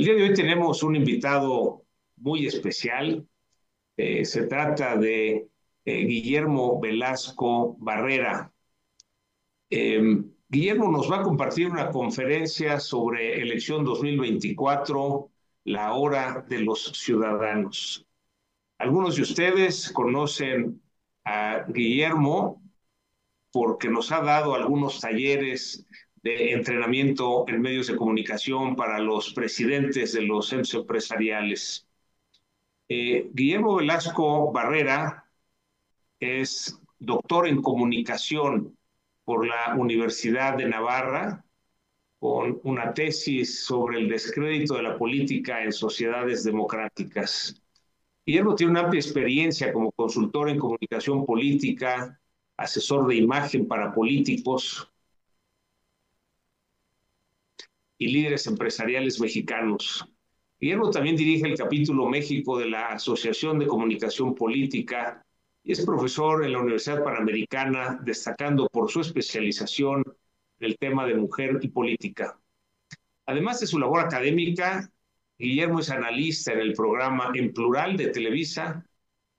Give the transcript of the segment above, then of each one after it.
El día de hoy tenemos un invitado muy especial. Eh, se trata de eh, Guillermo Velasco Barrera. Em, Guillermo nos va a compartir una conferencia sobre elección 2024, la hora de los ciudadanos. Algunos de ustedes conocen a Guillermo porque nos ha dado algunos talleres de entrenamiento en medios de comunicación para los presidentes de los centros empresariales. Eh, Guillermo Velasco Barrera es doctor en comunicación por la Universidad de Navarra, con una tesis sobre el descrédito de la política en sociedades democráticas. Guillermo tiene una amplia experiencia como consultor en comunicación política, asesor de imagen para políticos, y líderes empresariales mexicanos. Guillermo también dirige el capítulo México de la Asociación de Comunicación Política y es profesor en la Universidad Panamericana, destacando por su especialización en el tema de mujer y política. Además de su labor académica, Guillermo es analista en el programa En Plural de Televisa,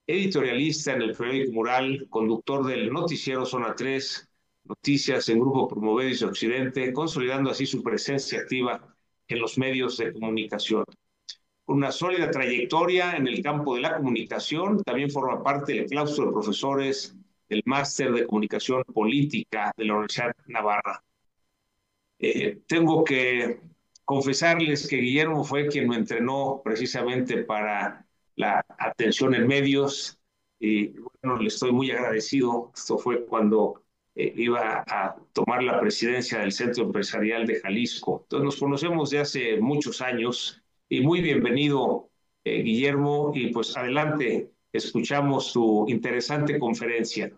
editorialista en el periódico Mural, conductor del noticiero Zona 3 noticias en Grupo Promovedis Occidente, consolidando así su presencia activa en los medios de comunicación. Con una sólida trayectoria en el campo de la comunicación, también forma parte del claustro de profesores del Máster de Comunicación Política de la Universidad Navarra. Eh, tengo que confesarles que Guillermo fue quien me entrenó precisamente para la atención en medios y bueno, le estoy muy agradecido. Esto fue cuando eh, iba a tomar la presidencia del Centro Empresarial de Jalisco. Entonces nos conocemos de hace muchos años y muy bienvenido, eh, Guillermo, y pues adelante, escuchamos tu interesante conferencia.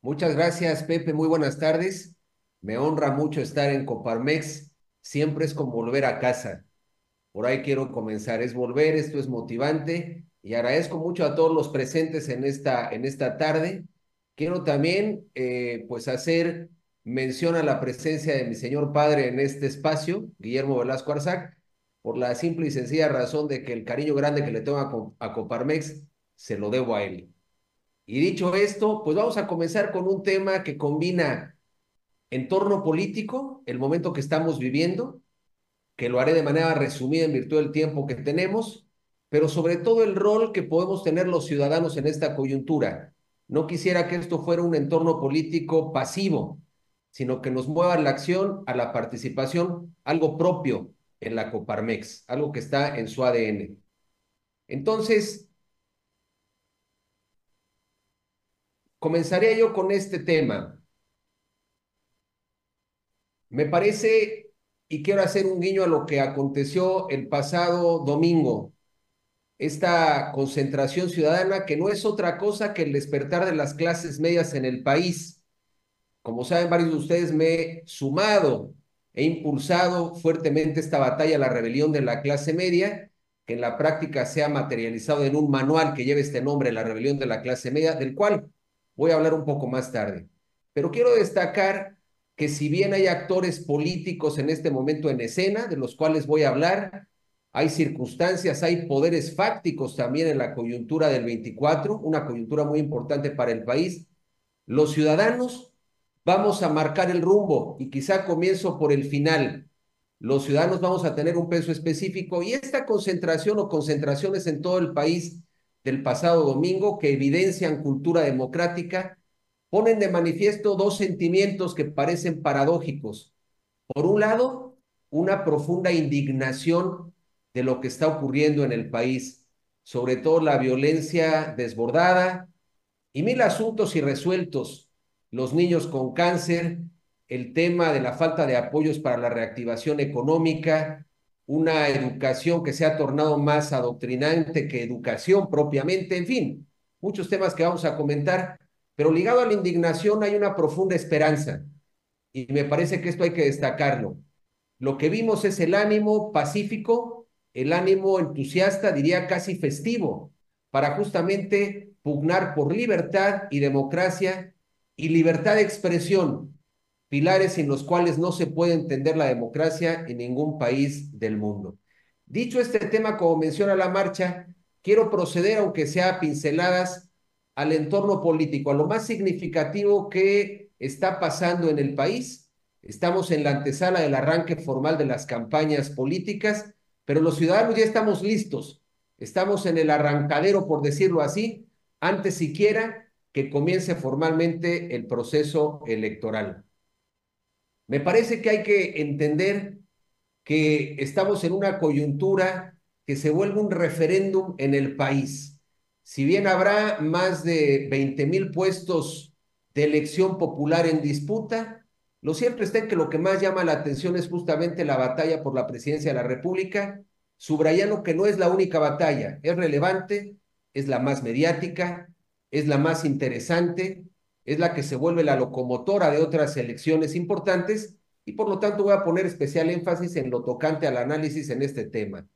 Muchas gracias, Pepe, muy buenas tardes. Me honra mucho estar en Coparmex, siempre es como volver a casa. Por ahí quiero comenzar, es volver, esto es motivante y agradezco mucho a todos los presentes en esta, en esta tarde Quiero también, eh, pues, hacer mención a la presencia de mi señor padre en este espacio, Guillermo Velasco Arzac, por la simple y sencilla razón de que el cariño grande que le tengo a, a Coparmex se lo debo a él. Y dicho esto, pues vamos a comenzar con un tema que combina entorno político, el momento que estamos viviendo, que lo haré de manera resumida en virtud del tiempo que tenemos, pero sobre todo el rol que podemos tener los ciudadanos en esta coyuntura no quisiera que esto fuera un entorno político pasivo, sino que nos mueva la acción, a la participación, algo propio en la Coparmex, algo que está en su ADN. Entonces, comenzaría yo con este tema. Me parece, y quiero hacer un guiño a lo que aconteció el pasado domingo, esta concentración ciudadana que no es otra cosa que el despertar de las clases medias en el país. Como saben varios de ustedes, me he sumado, he impulsado fuertemente esta batalla la rebelión de la clase media, que en la práctica se ha materializado en un manual que lleva este nombre, La rebelión de la clase media, del cual voy a hablar un poco más tarde. Pero quiero destacar que si bien hay actores políticos en este momento en escena, de los cuales voy a hablar, hay circunstancias, hay poderes fácticos también en la coyuntura del 24, una coyuntura muy importante para el país. Los ciudadanos vamos a marcar el rumbo y quizá comienzo por el final. Los ciudadanos vamos a tener un peso específico y esta concentración o concentraciones en todo el país del pasado domingo que evidencian cultura democrática ponen de manifiesto dos sentimientos que parecen paradójicos. Por un lado, una profunda indignación de lo que está ocurriendo en el país, sobre todo la violencia desbordada y mil asuntos irresueltos, los niños con cáncer, el tema de la falta de apoyos para la reactivación económica, una educación que se ha tornado más adoctrinante que educación propiamente, en fin, muchos temas que vamos a comentar, pero ligado a la indignación hay una profunda esperanza y me parece que esto hay que destacarlo. Lo que vimos es el ánimo pacífico el ánimo entusiasta, diría casi festivo, para justamente pugnar por libertad y democracia y libertad de expresión, pilares sin los cuales no se puede entender la democracia en ningún país del mundo. Dicho este tema, como menciona la marcha, quiero proceder, aunque sea pinceladas, al entorno político, a lo más significativo que está pasando en el país. Estamos en la antesala del arranque formal de las campañas políticas, pero los ciudadanos ya estamos listos. Estamos en el arrancadero, por decirlo así, antes siquiera que comience formalmente el proceso electoral. Me parece que hay que entender que estamos en una coyuntura que se vuelve un referéndum en el país. Si bien habrá más de 20 mil puestos de elección popular en disputa, lo cierto está en que lo que más llama la atención es justamente la batalla por la presidencia de la República, subrayando que no es la única batalla, es relevante, es la más mediática, es la más interesante, es la que se vuelve la locomotora de otras elecciones importantes y por lo tanto voy a poner especial énfasis en lo tocante al análisis en este tema.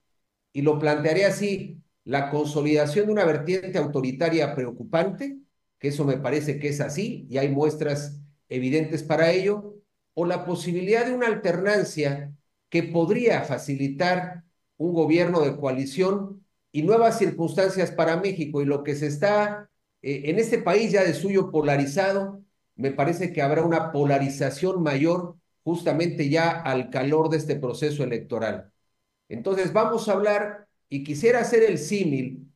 Y lo plantearé así, la consolidación de una vertiente autoritaria preocupante, que eso me parece que es así y hay muestras evidentes para ello, o la posibilidad de una alternancia que podría facilitar un gobierno de coalición y nuevas circunstancias para México. Y lo que se está eh, en este país ya de suyo polarizado, me parece que habrá una polarización mayor justamente ya al calor de este proceso electoral. Entonces vamos a hablar, y quisiera hacer el símil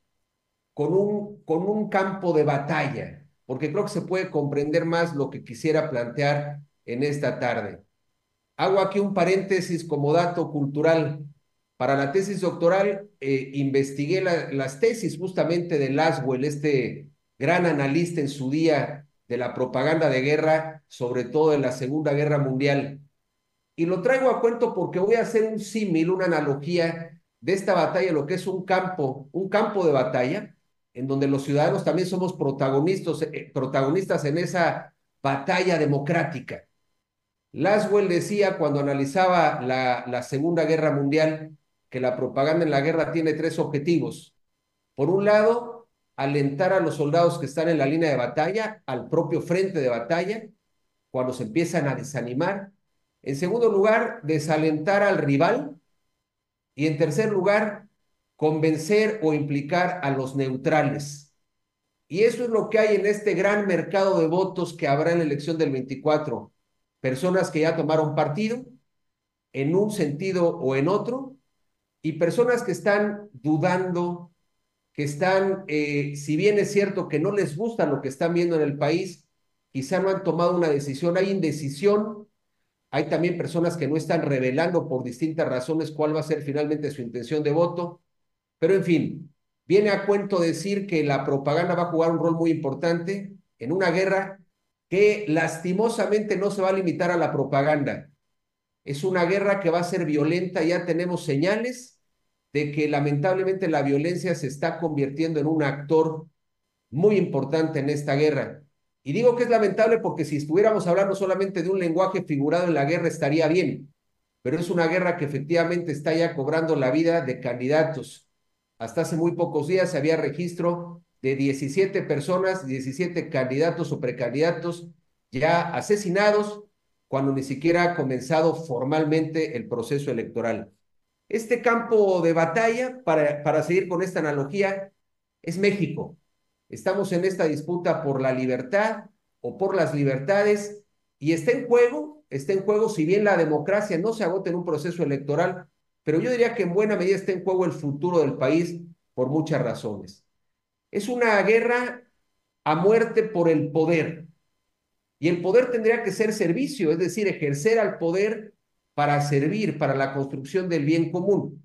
con un, con un campo de batalla, porque creo que se puede comprender más lo que quisiera plantear en esta tarde. Hago aquí un paréntesis como dato cultural. Para la tesis doctoral eh, investigué las tesis justamente de Laswell, este gran analista en su día de la propaganda de guerra, sobre todo en la Segunda Guerra Mundial. Y lo traigo a cuento porque voy a hacer un símil, una analogía de esta batalla, lo que es un campo, un campo de batalla, en donde los ciudadanos también somos protagonistas, eh, protagonistas en esa batalla democrática. Laswell decía cuando analizaba la, la Segunda Guerra Mundial que la propaganda en la guerra tiene tres objetivos. Por un lado, alentar a los soldados que están en la línea de batalla, al propio frente de batalla, cuando se empiezan a desanimar. En segundo lugar, desalentar al rival. Y en tercer lugar, convencer o implicar a los neutrales. Y eso es lo que hay en este gran mercado de votos que habrá en la elección del 24. Personas que ya tomaron partido en un sentido o en otro y personas que están dudando, que están, eh, si bien es cierto que no les gusta lo que están viendo en el país, quizá no han tomado una decisión, hay indecisión, hay también personas que no están revelando por distintas razones cuál va a ser finalmente su intención de voto, pero en fin, viene a cuento decir que la propaganda va a jugar un rol muy importante en una guerra que lastimosamente no se va a limitar a la propaganda. Es una guerra que va a ser violenta, ya tenemos señales de que lamentablemente la violencia se está convirtiendo en un actor muy importante en esta guerra. Y digo que es lamentable porque si estuviéramos hablando solamente de un lenguaje figurado en la guerra estaría bien, pero es una guerra que efectivamente está ya cobrando la vida de candidatos. Hasta hace muy pocos días había registro de 17 personas, 17 candidatos o precandidatos ya asesinados cuando ni siquiera ha comenzado formalmente el proceso electoral. Este campo de batalla, para, para seguir con esta analogía, es México. Estamos en esta disputa por la libertad o por las libertades y está en juego, está en juego, si bien la democracia no se agota en un proceso electoral, pero yo diría que en buena medida está en juego el futuro del país por muchas razones. Es una guerra a muerte por el poder. Y el poder tendría que ser servicio, es decir, ejercer al poder para servir para la construcción del bien común.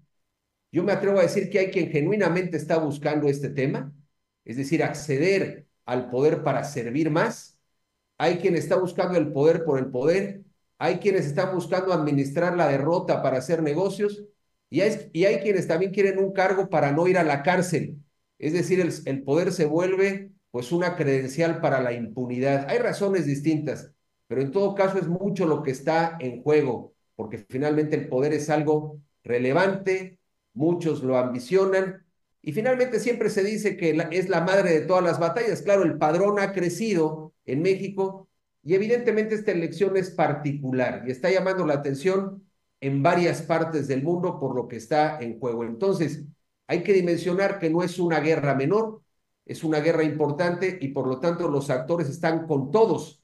Yo me atrevo a decir que hay quien genuinamente está buscando este tema, es decir, acceder al poder para servir más. Hay quien está buscando el poder por el poder. Hay quienes están buscando administrar la derrota para hacer negocios. Y hay, quienes también quieren un cargo para no ir a la cárcel. Es decir, el poder se vuelve pues una credencial para la impunidad. Hay razones distintas, pero en todo caso es mucho lo que está en juego porque finalmente el poder es algo relevante, muchos lo ambicionan, y finalmente siempre se dice que es la madre de todas las batallas. Claro, el padrón ha crecido en México y evidentemente esta elección es particular y está llamando la atención en varias partes del mundo por lo que está en juego. Entonces, hay que dimensionar que no es una guerra menor, es una guerra importante y por lo tanto los actores están con todos,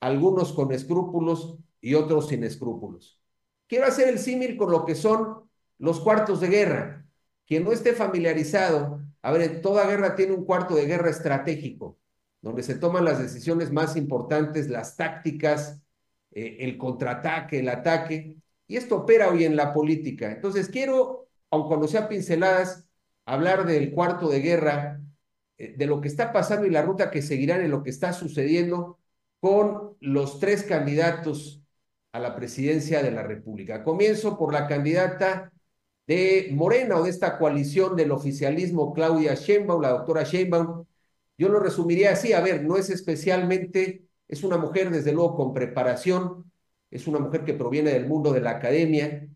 algunos con escrúpulos y otros sin escrúpulos. Quiero hacer el símil con lo que son los cuartos de guerra. Quien no esté familiarizado, a ver, toda guerra tiene un cuarto de guerra estratégico, donde se toman las decisiones más importantes, las tácticas, eh, el contraataque, el ataque, y esto opera hoy en la política. Entonces quiero, aun cuando sea pinceladas, hablar del cuarto de guerra, eh, de lo que está pasando y la ruta que seguirán en lo que está sucediendo con los tres candidatos a la presidencia de la República. Comienzo por la candidata de Morena o de esta coalición del oficialismo, Claudia Sheinbaum, la doctora Sheinbaum. Yo lo resumiría así, a ver, no es especialmente, es una mujer desde luego con preparación, es una mujer que proviene del mundo de la academia,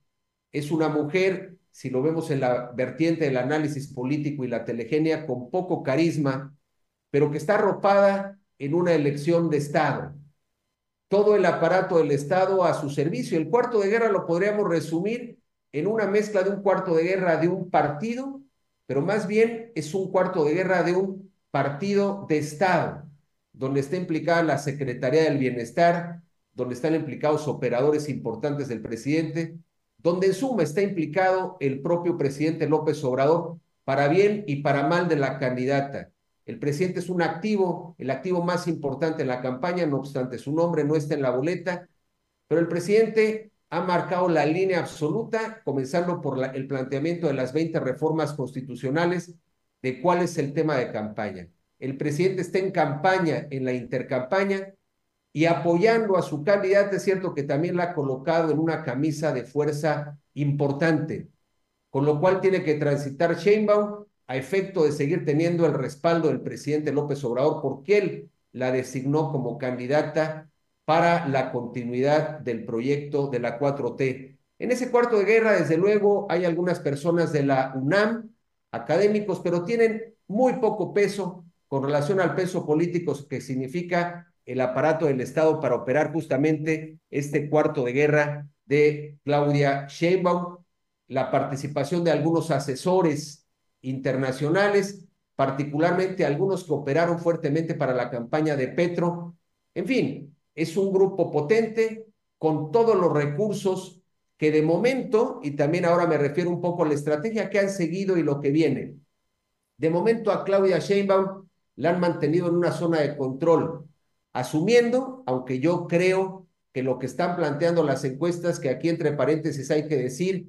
es una mujer, si lo vemos en la vertiente del análisis político y la telegenia, con poco carisma, pero que está arropada en una elección de Estado. Todo el aparato del Estado a su servicio. El cuarto de guerra lo podríamos resumir en una mezcla de un cuarto de guerra de un partido, pero más bien es un cuarto de guerra de un partido de Estado, donde está implicada la Secretaría del Bienestar, donde están implicados operadores importantes del presidente, donde en suma está implicado el propio presidente López Obrador, para bien y para mal de la candidata. El presidente es un activo, el activo más importante en la campaña, no obstante su nombre no está en la boleta, pero el presidente ha marcado la línea absoluta, comenzando por el planteamiento de las 20 reformas constitucionales, de cuál es el tema de campaña. El presidente está en campaña, en la intercampaña, y apoyando a su candidata, es cierto que también la ha colocado en una camisa de fuerza importante, con lo cual tiene que transitar Sheinbaum a efecto de seguir teniendo el respaldo del presidente López Obrador, porque él la designó como candidata para la continuidad del proyecto de la 4T. En ese cuarto de guerra, desde luego, hay algunas personas de la UNAM, académicos, pero tienen muy poco peso con relación al peso político que significa el aparato del Estado para operar justamente este cuarto de guerra de Claudia Sheinbaum, la participación de algunos asesores internacionales, particularmente algunos que operaron fuertemente para la campaña de Petro. En fin, es un grupo potente con todos los recursos que de momento, y también ahora me refiero un poco a la estrategia que han seguido y lo que viene. De momento a Claudia Sheinbaum la han mantenido en una zona de control asumiendo, aunque yo creo que lo que están planteando las encuestas, que aquí entre paréntesis hay que decir,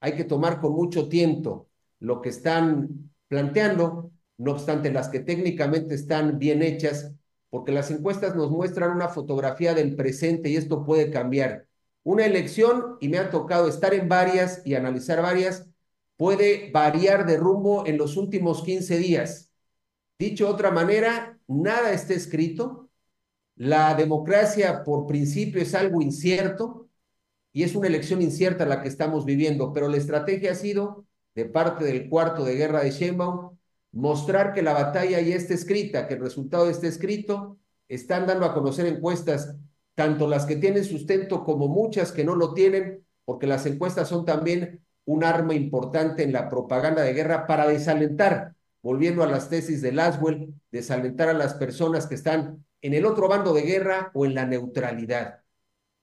hay que tomar con mucho tiempo lo que están planteando, no obstante las que técnicamente están bien hechas, porque las encuestas nos muestran una fotografía del presente y esto puede cambiar. Una elección, y me ha tocado estar en varias y analizar varias, puede variar de rumbo en los últimos 15 días. Dicho de otra manera, nada está escrito, la democracia por principio es algo incierto y es una elección incierta la que estamos viviendo, pero la estrategia ha sido, de parte del cuarto de guerra de Sheinbaum, mostrar que la batalla ya está escrita, que el resultado está escrito, están dando a conocer encuestas, tanto las que tienen sustento como muchas que no lo tienen, porque las encuestas son también un arma importante en la propaganda de guerra para desalentar, volviendo a las tesis de Laswell, desalentar a las personas que están en el otro bando de guerra o en la neutralidad.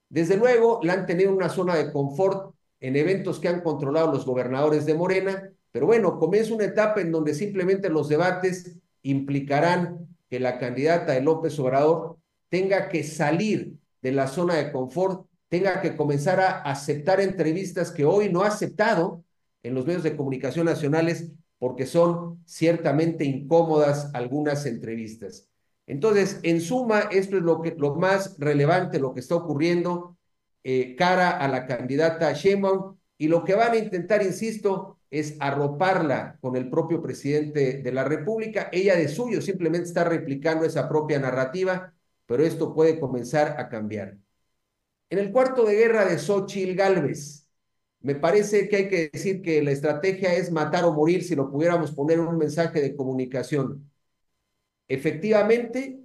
Desde luego, la han tenido una zona de confort en eventos que han controlado los gobernadores de Morena, pero bueno, comienza una etapa en donde simplemente los debates implicarán que la candidata de López Obrador tenga que salir de la zona de confort, tenga que comenzar a aceptar entrevistas que hoy no ha aceptado en los medios de comunicación nacionales porque son ciertamente incómodas algunas entrevistas. Entonces, en suma, esto es lo, que, lo más relevante, lo que está ocurriendo eh, cara a la candidata Sheinbaum y lo que van a intentar, insisto, es arroparla con el propio presidente de la República. Ella de suyo simplemente está replicando esa propia narrativa, pero esto puede comenzar a cambiar. En el cuarto de guerra de Xochitl Galvez, me parece que hay que decir que la estrategia es matar o morir si lo pudiéramos poner en un mensaje de comunicación efectivamente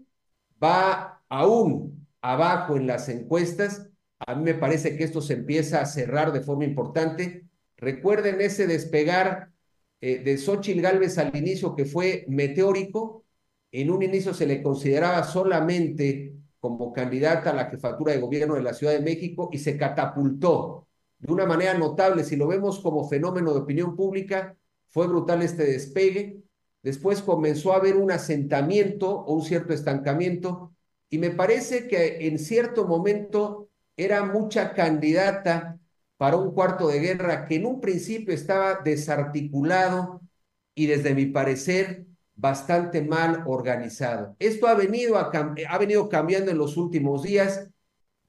va aún abajo en las encuestas, A mí me parece que esto se empieza a cerrar de forma importante. Recuerden ese despegar eh, de Xochitl Gálvez al inicio que fue meteórico. En un inicio se le consideraba solamente como candidata a la jefatura de gobierno de la Ciudad de México y se catapultó de una manera notable. Si lo vemos como fenómeno de opinión pública, fue brutal este despegue. Después comenzó a haber un asentamiento o un cierto estancamiento y me parece que en cierto momento era mucha candidata para un cuarto de guerra que en un principio estaba desarticulado y desde mi parecer bastante mal organizado. Esto ha venido, ha venido cambiando en los últimos días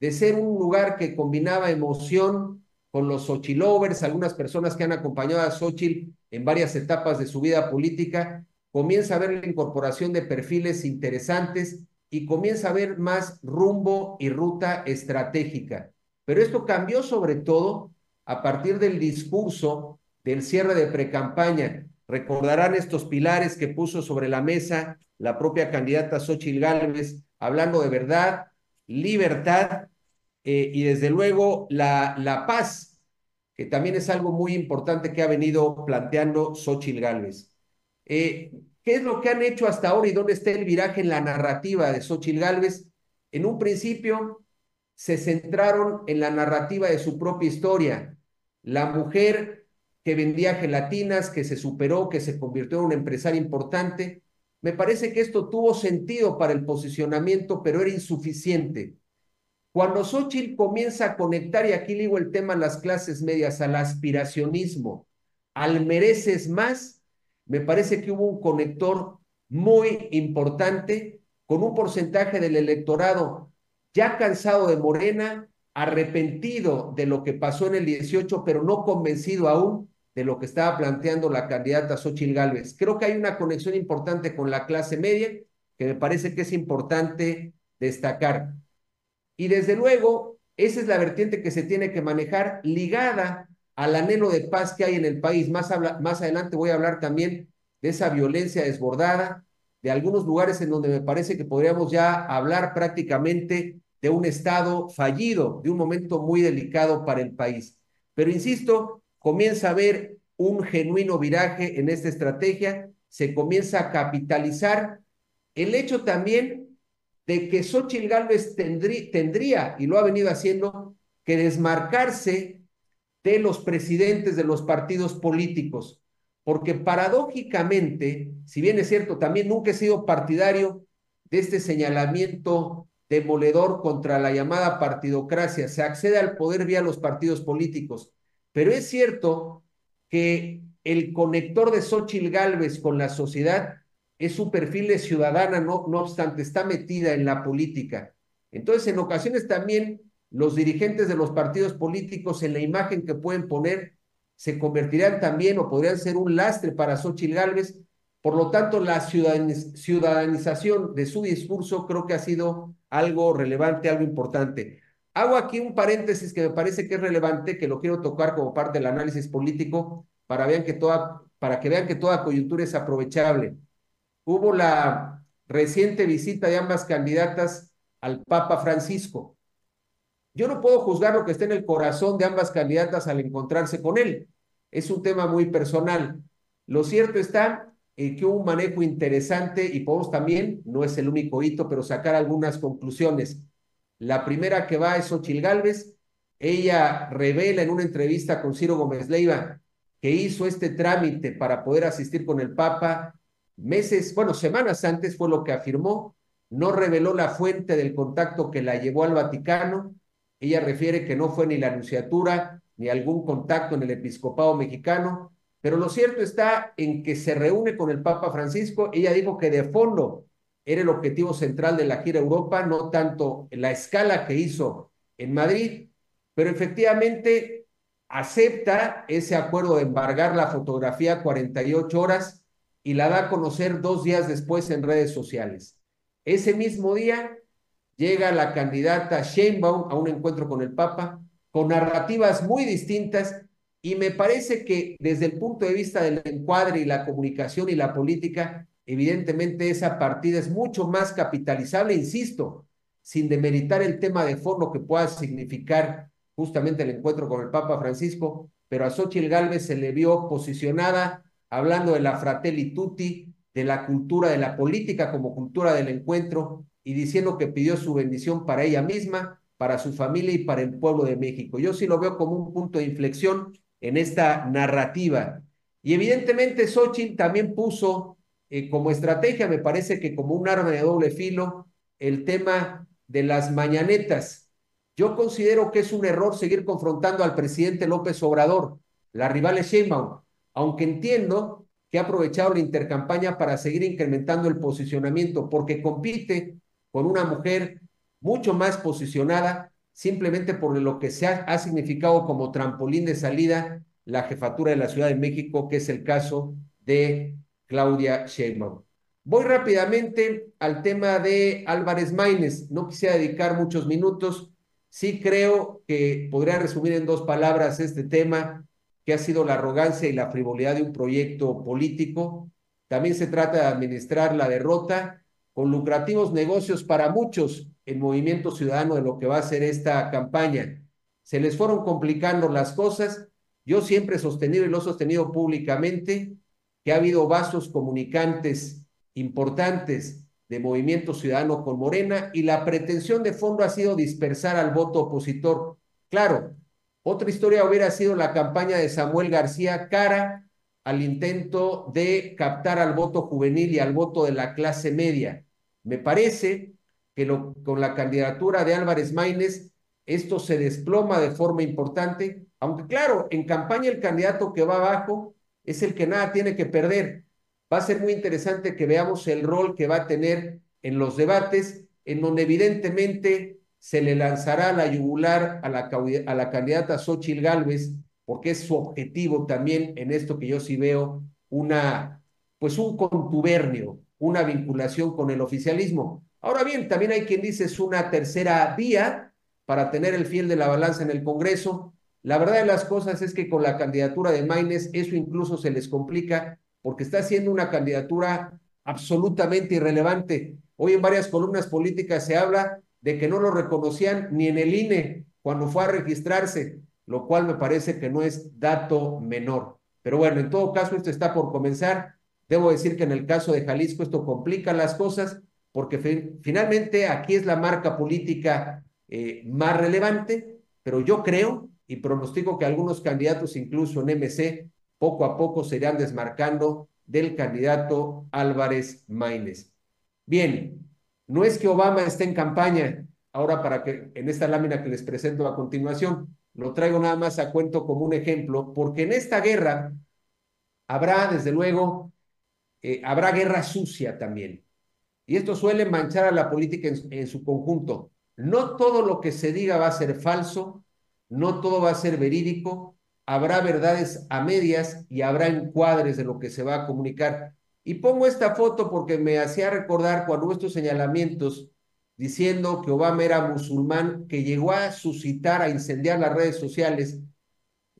de ser un lugar que combinaba emoción con los Xochilovers, algunas personas que han acompañado a Xochitl en varias etapas de su vida política, comienza a ver la incorporación de perfiles interesantes y comienza a ver más rumbo y ruta estratégica. Pero esto cambió sobre todo a partir del discurso del cierre de precampaña. Recordarán estos pilares que puso sobre la mesa la propia candidata Xochitl Gálvez, hablando de verdad, libertad eh, y desde luego la, la paz, que también es algo muy importante que ha venido planteando Xochitl Gálvez. Eh, ¿Qué es lo que han hecho hasta ahora y dónde está el viraje en la narrativa de Xochitl Gálvez? En un principio se centraron en la narrativa de su propia historia. La mujer que vendía gelatinas, que se superó, que se convirtió en una empresaria importante. Me parece que esto tuvo sentido para el posicionamiento, pero era insuficiente. Cuando Xochitl comienza a conectar, y aquí digo el tema las clases medias, al aspiracionismo, al mereces más, me parece que hubo un conector muy importante con un porcentaje del electorado ya cansado de Morena, arrepentido de lo que pasó en el 18, pero no convencido aún de lo que estaba planteando la candidata Xochitl Gálvez. Creo que hay una conexión importante con la clase media que me parece que es importante destacar. Y desde luego, esa es la vertiente que se tiene que manejar ligada al anhelo de paz que hay en el país. Más, más adelante voy a hablar también de esa violencia desbordada, de algunos lugares en donde me parece que podríamos ya hablar prácticamente de un Estado fallido, de un momento muy delicado para el país. Pero insisto, comienza a haber un genuino viraje en esta estrategia, se comienza a capitalizar el hecho también de que Xochitl Gálvez tendría, y lo ha venido haciendo, que desmarcarse de los presidentes de los partidos políticos, porque paradójicamente, si bien es cierto, también nunca he sido partidario de este señalamiento demoledor contra la llamada partidocracia, se accede al poder vía los partidos políticos, pero es cierto que el conector de Xochitl Gálvez con la sociedad es su perfil de ciudadana, no, no obstante, está metida en la política. Entonces, en ocasiones también los dirigentes de los partidos políticos en la imagen que pueden poner se convertirán también o podrían ser un lastre para Xochitl Gálvez. Por lo tanto, la ciudadanización de su discurso creo que ha sido algo relevante, algo importante. Hago aquí un paréntesis que me parece que es relevante, que lo quiero tocar como parte del análisis político para, vean que toda, para que vean que toda coyuntura es aprovechable hubo la reciente visita de ambas candidatas al Papa Francisco. Yo no puedo juzgar lo que está en el corazón de ambas candidatas al encontrarse con él. Es un tema muy personal. Lo cierto está en que hubo un manejo interesante y podemos también, no es el único hito, pero sacar algunas conclusiones. La primera que va es Xochil Gálvez. Ella revela en una entrevista con Ciro Gómez Leiva que hizo este trámite para poder asistir con el Papa Meses, bueno, semanas antes fue lo que afirmó, no reveló la fuente del contacto que la llevó al Vaticano. Ella refiere que no fue ni la anunciatura ni algún contacto en el episcopado mexicano, pero lo cierto está en que se reúne con el Papa Francisco. Ella dijo que de fondo era el objetivo central de la gira Europa, no tanto la escala que hizo en Madrid, pero efectivamente acepta ese acuerdo de embargar la fotografía 48 horas y la da a conocer dos días después en redes sociales. Ese mismo día llega la candidata Sheinbaum a un encuentro con el Papa con narrativas muy distintas y me parece que desde el punto de vista del encuadre y la comunicación y la política, evidentemente esa partida es mucho más capitalizable, insisto, sin demeritar el tema de fondo que pueda significar justamente el encuentro con el Papa Francisco, pero a Xochitl Galvez se le vio posicionada hablando de la fratelli tutti, de la cultura de la política como cultura del encuentro y diciendo que pidió su bendición para ella misma, para su familia y para el pueblo de México. Yo sí lo veo como un punto de inflexión en esta narrativa. Y evidentemente Xochitl también puso eh, como estrategia, me parece que como un arma de doble filo, el tema de las mañanetas. Yo considero que es un error seguir confrontando al presidente López Obrador, la rival es Sheinbaum, aunque entiendo que ha aprovechado la intercampaña para seguir incrementando el posicionamiento, porque compite con una mujer mucho más posicionada, simplemente por lo que se ha, significado como trampolín de salida la jefatura de la Ciudad de México, que es el caso de Claudia Sheinbaum. Voy rápidamente al tema de Álvarez Maínez. No quisiera dedicar muchos minutos. Sí creo que podría resumir en dos palabras este tema que ha sido la arrogancia y la frivolidad de un proyecto político. También se trata de administrar la derrota con lucrativos negocios para muchos en Movimiento Ciudadano de lo que va a ser esta campaña. Se les fueron complicando las cosas. Yo siempre he sostenido y lo he sostenido públicamente que ha habido vasos comunicantes importantes de Movimiento Ciudadano con Morena y la pretensión de fondo ha sido dispersar al voto opositor. Claro, otra historia hubiera sido la campaña de Samuel García cara al intento de captar al voto juvenil y al voto de la clase media. Me parece que con la candidatura de Álvarez Maínez esto se desploma de forma importante, aunque claro, en campaña el candidato que va abajo es el que nada tiene que perder. Va a ser muy interesante que veamos el rol que va a tener en los debates, en donde evidentemente se le lanzará la yugular a la, a la candidata Xochil Gálvez, porque es su objetivo también en esto que yo sí veo una, pues un contubernio, una vinculación con el oficialismo. Ahora bien, también hay quien dice es una tercera vía para tener el fiel de la balanza en el Congreso. La verdad de las cosas es que con la candidatura de Maines eso incluso se les complica porque está siendo una candidatura absolutamente irrelevante. Hoy en varias columnas políticas se habla de que no lo reconocían ni en el INE cuando fue a registrarse, lo cual me parece que no es dato menor. Pero bueno, en todo caso, esto está por comenzar. Debo decir que en el caso de Jalisco esto complica las cosas porque finalmente aquí es la marca política eh, más relevante, pero yo creo y pronostico que algunos candidatos, incluso en MC, poco a poco se irán desmarcando del candidato Álvarez Maínez. Bien, no es que Obama esté en campaña, ahora para que en esta lámina que les presento a continuación, lo traigo nada más a cuento como un ejemplo, porque en esta guerra habrá, desde luego, eh, habrá guerra sucia también. Y esto suele manchar a la política en, su conjunto. No todo lo que se diga va a ser falso, no todo va a ser verídico, habrá verdades a medias y habrá encuadres de lo que se va a comunicar. Y pongo esta foto porque me hacía recordar cuando hubo estos señalamientos diciendo que Obama era musulmán, que llegó a suscitar, a incendiar las redes sociales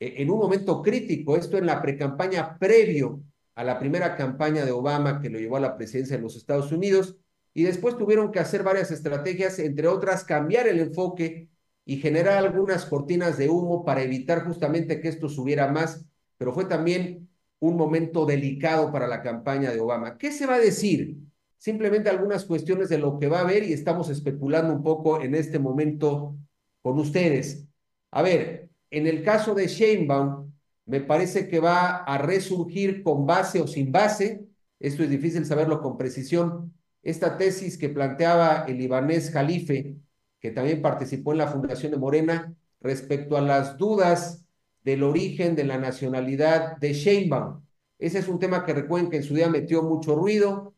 eh, en un momento crítico, esto en la precampaña previo a la primera campaña de Obama que lo llevó a la presidencia de los Estados Unidos, y después tuvieron que hacer varias estrategias, entre otras cambiar el enfoque y generar algunas cortinas de humo para evitar justamente que esto subiera más, pero fue también un momento delicado para la campaña de Obama. ¿Qué se va a decir? Simplemente algunas cuestiones de lo que va a haber y estamos especulando un poco en este momento con ustedes. A ver, en el caso de Sheinbaum, me parece que va a resurgir con base o sin base, esto es difícil saberlo con precisión, esta tesis que planteaba el libanés Jalife, que también participó en la fundación de Morena, respecto a las dudas del origen de la nacionalidad de Sheinbaum. Ese es un tema que recuerden que en su día metió mucho ruido,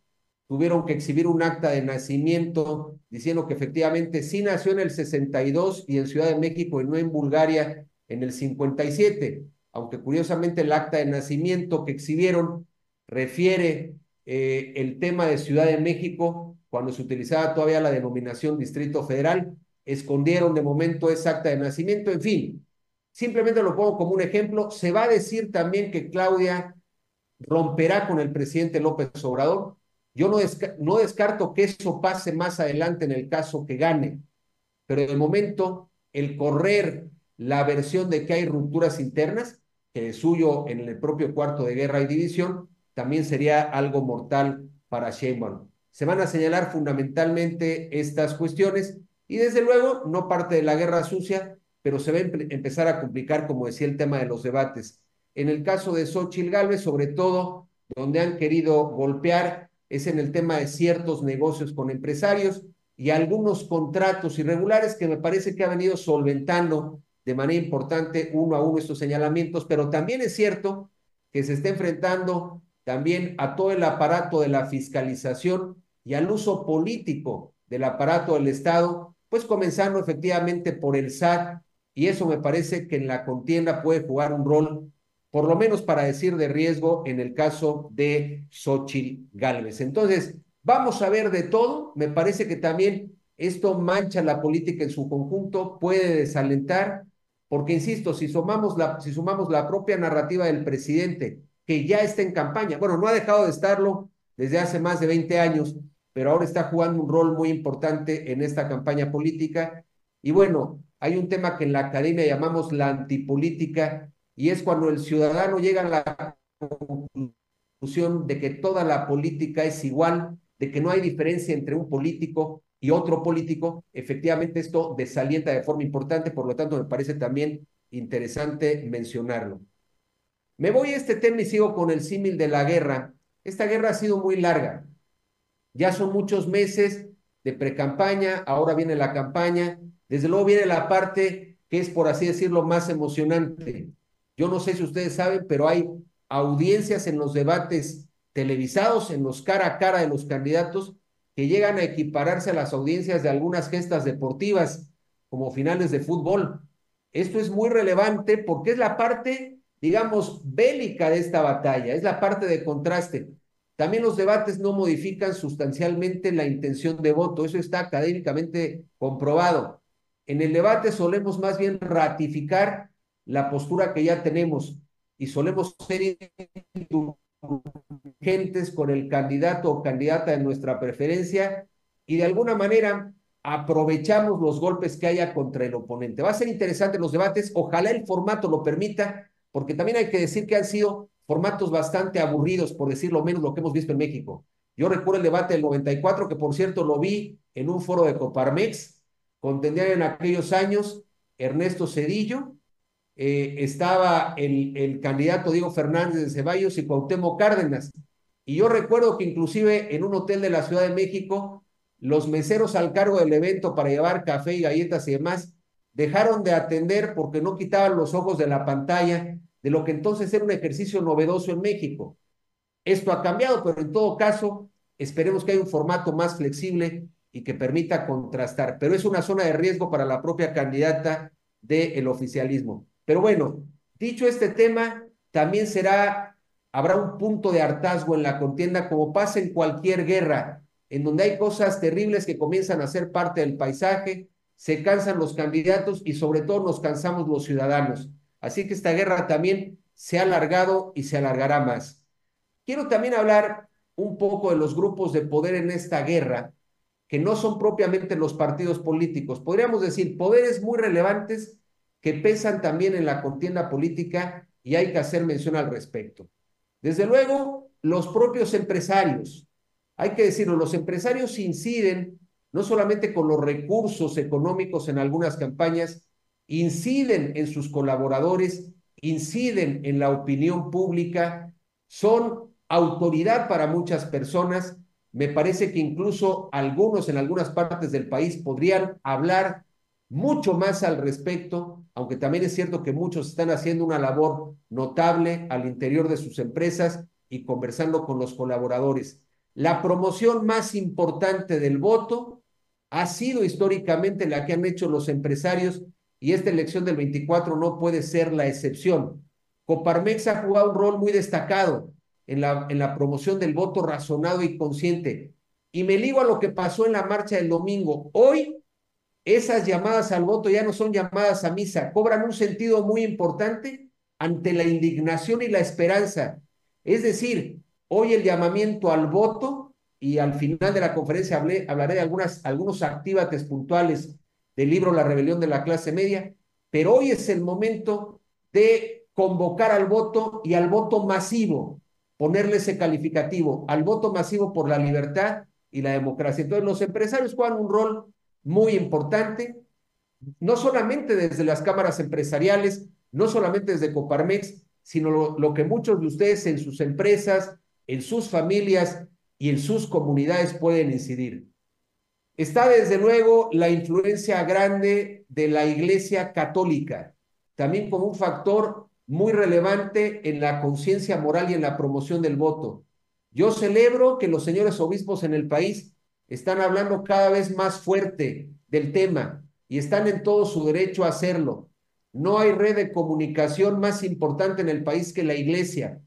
tuvieron que exhibir un acta de nacimiento diciendo que efectivamente sí nació en el 62 y en Ciudad de México y no en Bulgaria en el 57, aunque curiosamente el acta de nacimiento que exhibieron refiere eh, el tema de Ciudad de México cuando se utilizaba todavía la denominación Distrito Federal, escondieron de momento esa acta de nacimiento, en fin, Simplemente lo pongo como un ejemplo. Se va a decir también que Claudia romperá con el presidente López Obrador. Yo no, no descarto que eso pase más adelante en el caso que gane, pero de momento el correr la versión de que hay rupturas internas, es suyo en el propio cuarto de guerra y división, también sería algo mortal para Sheinbaum. Se van a señalar fundamentalmente estas cuestiones y desde luego no parte de la guerra sucia, pero se va a empezar a complicar, como decía, el tema de los debates. En el caso de Xochitl Galvez, sobre todo, donde han querido golpear es en el tema de ciertos negocios con empresarios y algunos contratos irregulares que me parece que ha venido solventando de manera importante uno a uno estos señalamientos, pero también es cierto que se está enfrentando también a todo el aparato de la fiscalización y al uso político del aparato del Estado, pues comenzando efectivamente por el SAT, y eso me parece que en la contienda puede jugar un rol por lo menos para decir de riesgo en el caso de Xochitl Gálvez. Entonces, vamos a ver de todo. Me parece que también esto mancha la política en su conjunto, puede desalentar, porque insisto, si sumamos la, si sumamos la propia narrativa del presidente, que ya está en campaña, bueno, no ha dejado de estarlo desde hace más de 20 años, pero ahora está jugando un rol muy importante en esta campaña política. Y bueno, hay un tema que en la academia llamamos la antipolítica, y es cuando el ciudadano llega a la conclusión de que toda la política es igual, de que no hay diferencia entre un político y otro político, efectivamente esto desalienta de forma importante, por lo tanto me parece también interesante mencionarlo. Me voy a este tema y sigo con el símil de la guerra. Esta guerra ha sido muy larga. Ya son muchos meses de precampaña, ahora viene la campaña, desde luego viene la parte que es, por así decirlo, más emocionante, yo no sé si ustedes saben, pero hay audiencias en los debates televisados, en los cara a cara de los candidatos, que llegan a equipararse a las audiencias de algunas gestas deportivas, como finales de fútbol. Esto es muy relevante porque es la parte, digamos, bélica de esta batalla, es la parte de contraste. También los debates no modifican sustancialmente la intención de voto, eso está académicamente comprobado. En el debate solemos más bien ratificar la postura que ya tenemos y solemos ser indulgentes con el candidato o candidata de nuestra preferencia y de alguna manera aprovechamos los golpes que haya contra el oponente. Va a ser interesante los debates, ojalá el formato lo permita, porque también hay que decir que han sido formatos bastante aburridos, por decirlo menos, lo que hemos visto en México. Yo recuerdo el debate del 94, que por cierto lo vi en un foro de Coparmex, contendían en aquellos años Ernesto Cedillo, eh, estaba el, candidato Diego Fernández de Ceballos y Cuauhtémoc Cárdenas. Y yo recuerdo que inclusive en un hotel de la Ciudad de México, los meseros al cargo del evento para llevar café y galletas y demás, dejaron de atender porque no quitaban los ojos de la pantalla de lo que entonces era un ejercicio novedoso en México. Esto ha cambiado, pero en todo caso, esperemos que haya un formato más flexible y que permita contrastar. Pero es una zona de riesgo para la propia candidata del oficialismo. Pero bueno, dicho este tema, también será, habrá un punto de hartazgo en la contienda, como pasa en cualquier guerra, en donde hay cosas terribles que comienzan a ser parte del paisaje, se cansan los candidatos y sobre todo nos cansamos los ciudadanos. Así que esta guerra también se ha alargado y se alargará más. Quiero también hablar un poco de los grupos de poder en esta guerra, que no son propiamente los partidos políticos. Podríamos decir poderes muy relevantes que pesan también en la contienda política y hay que hacer mención al respecto. Desde luego, los propios empresarios. Hay que decirlo, los empresarios inciden no solamente con los recursos económicos en algunas campañas, inciden en sus colaboradores, inciden en la opinión pública, son autoridad para muchas personas. Me parece que incluso algunos en algunas partes del país podrían hablar mucho más al respecto, aunque también es cierto que muchos están haciendo una labor notable al interior de sus empresas y conversando con los colaboradores. La promoción más importante del voto ha sido históricamente la que han hecho los empresarios y esta elección del 24 no puede ser la excepción. Coparmex ha jugado un rol muy destacado en la, en la promoción del voto razonado y consciente. Y me ligo a lo que pasó en la marcha del domingo. Hoy esas llamadas al voto ya no son llamadas a misa, cobran un sentido muy importante ante la indignación y la esperanza. Es decir, hoy el llamamiento al voto y al final de la conferencia hablaré de algunos activates puntuales del libro La rebelión de la clase media, pero hoy es el momento de convocar al voto y al voto masivo, ponerle ese calificativo, al voto masivo por la libertad y la democracia. Entonces los empresarios juegan un rol muy importante, no solamente desde las cámaras empresariales, no solamente desde Coparmex, sino lo, que muchos de ustedes en sus empresas, en sus familias y en sus comunidades pueden incidir. Está desde luego la influencia grande de la Iglesia Católica, también como un factor muy relevante en la conciencia moral y en la promoción del voto. Yo celebro que los señores obispos en el país están hablando cada vez más fuerte del tema y están en todo su derecho a hacerlo. No hay red de comunicación más importante en el país que la iglesia.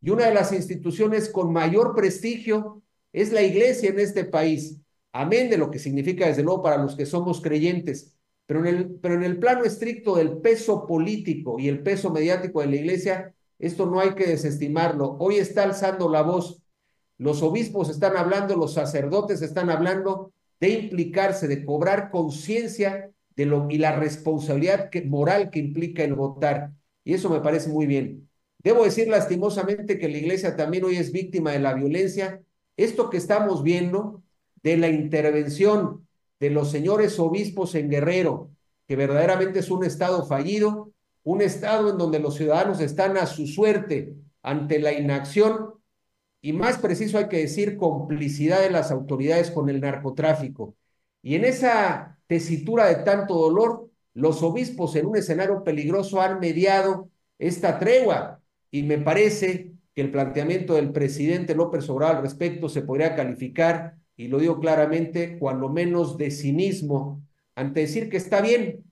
Y una de las instituciones con mayor prestigio es la iglesia en este país. Amén de lo que significa desde luego para los que somos creyentes. Pero en, el, pero en el plano estricto del peso político y el peso mediático de la iglesia, esto no hay que desestimarlo. Hoy está alzando la voz. Los obispos están hablando, los sacerdotes están hablando de implicarse, de cobrar conciencia de lo y la responsabilidad moral que implica el votar. Y eso me parece muy bien. Debo decir lastimosamente que la iglesia también hoy es víctima de la violencia. Esto que estamos viendo de la intervención de los señores obispos en Guerrero, que verdaderamente es un estado fallido, un estado en donde los ciudadanos están a su suerte ante la inacción y más preciso hay que decir complicidad de las autoridades con el narcotráfico. Y en esa tesitura de tanto dolor, los obispos en un escenario peligroso han mediado esta tregua y me parece que el planteamiento del presidente López Obrador al respecto se podría calificar y lo digo claramente, cuando menos de cinismo, ante decir que está bien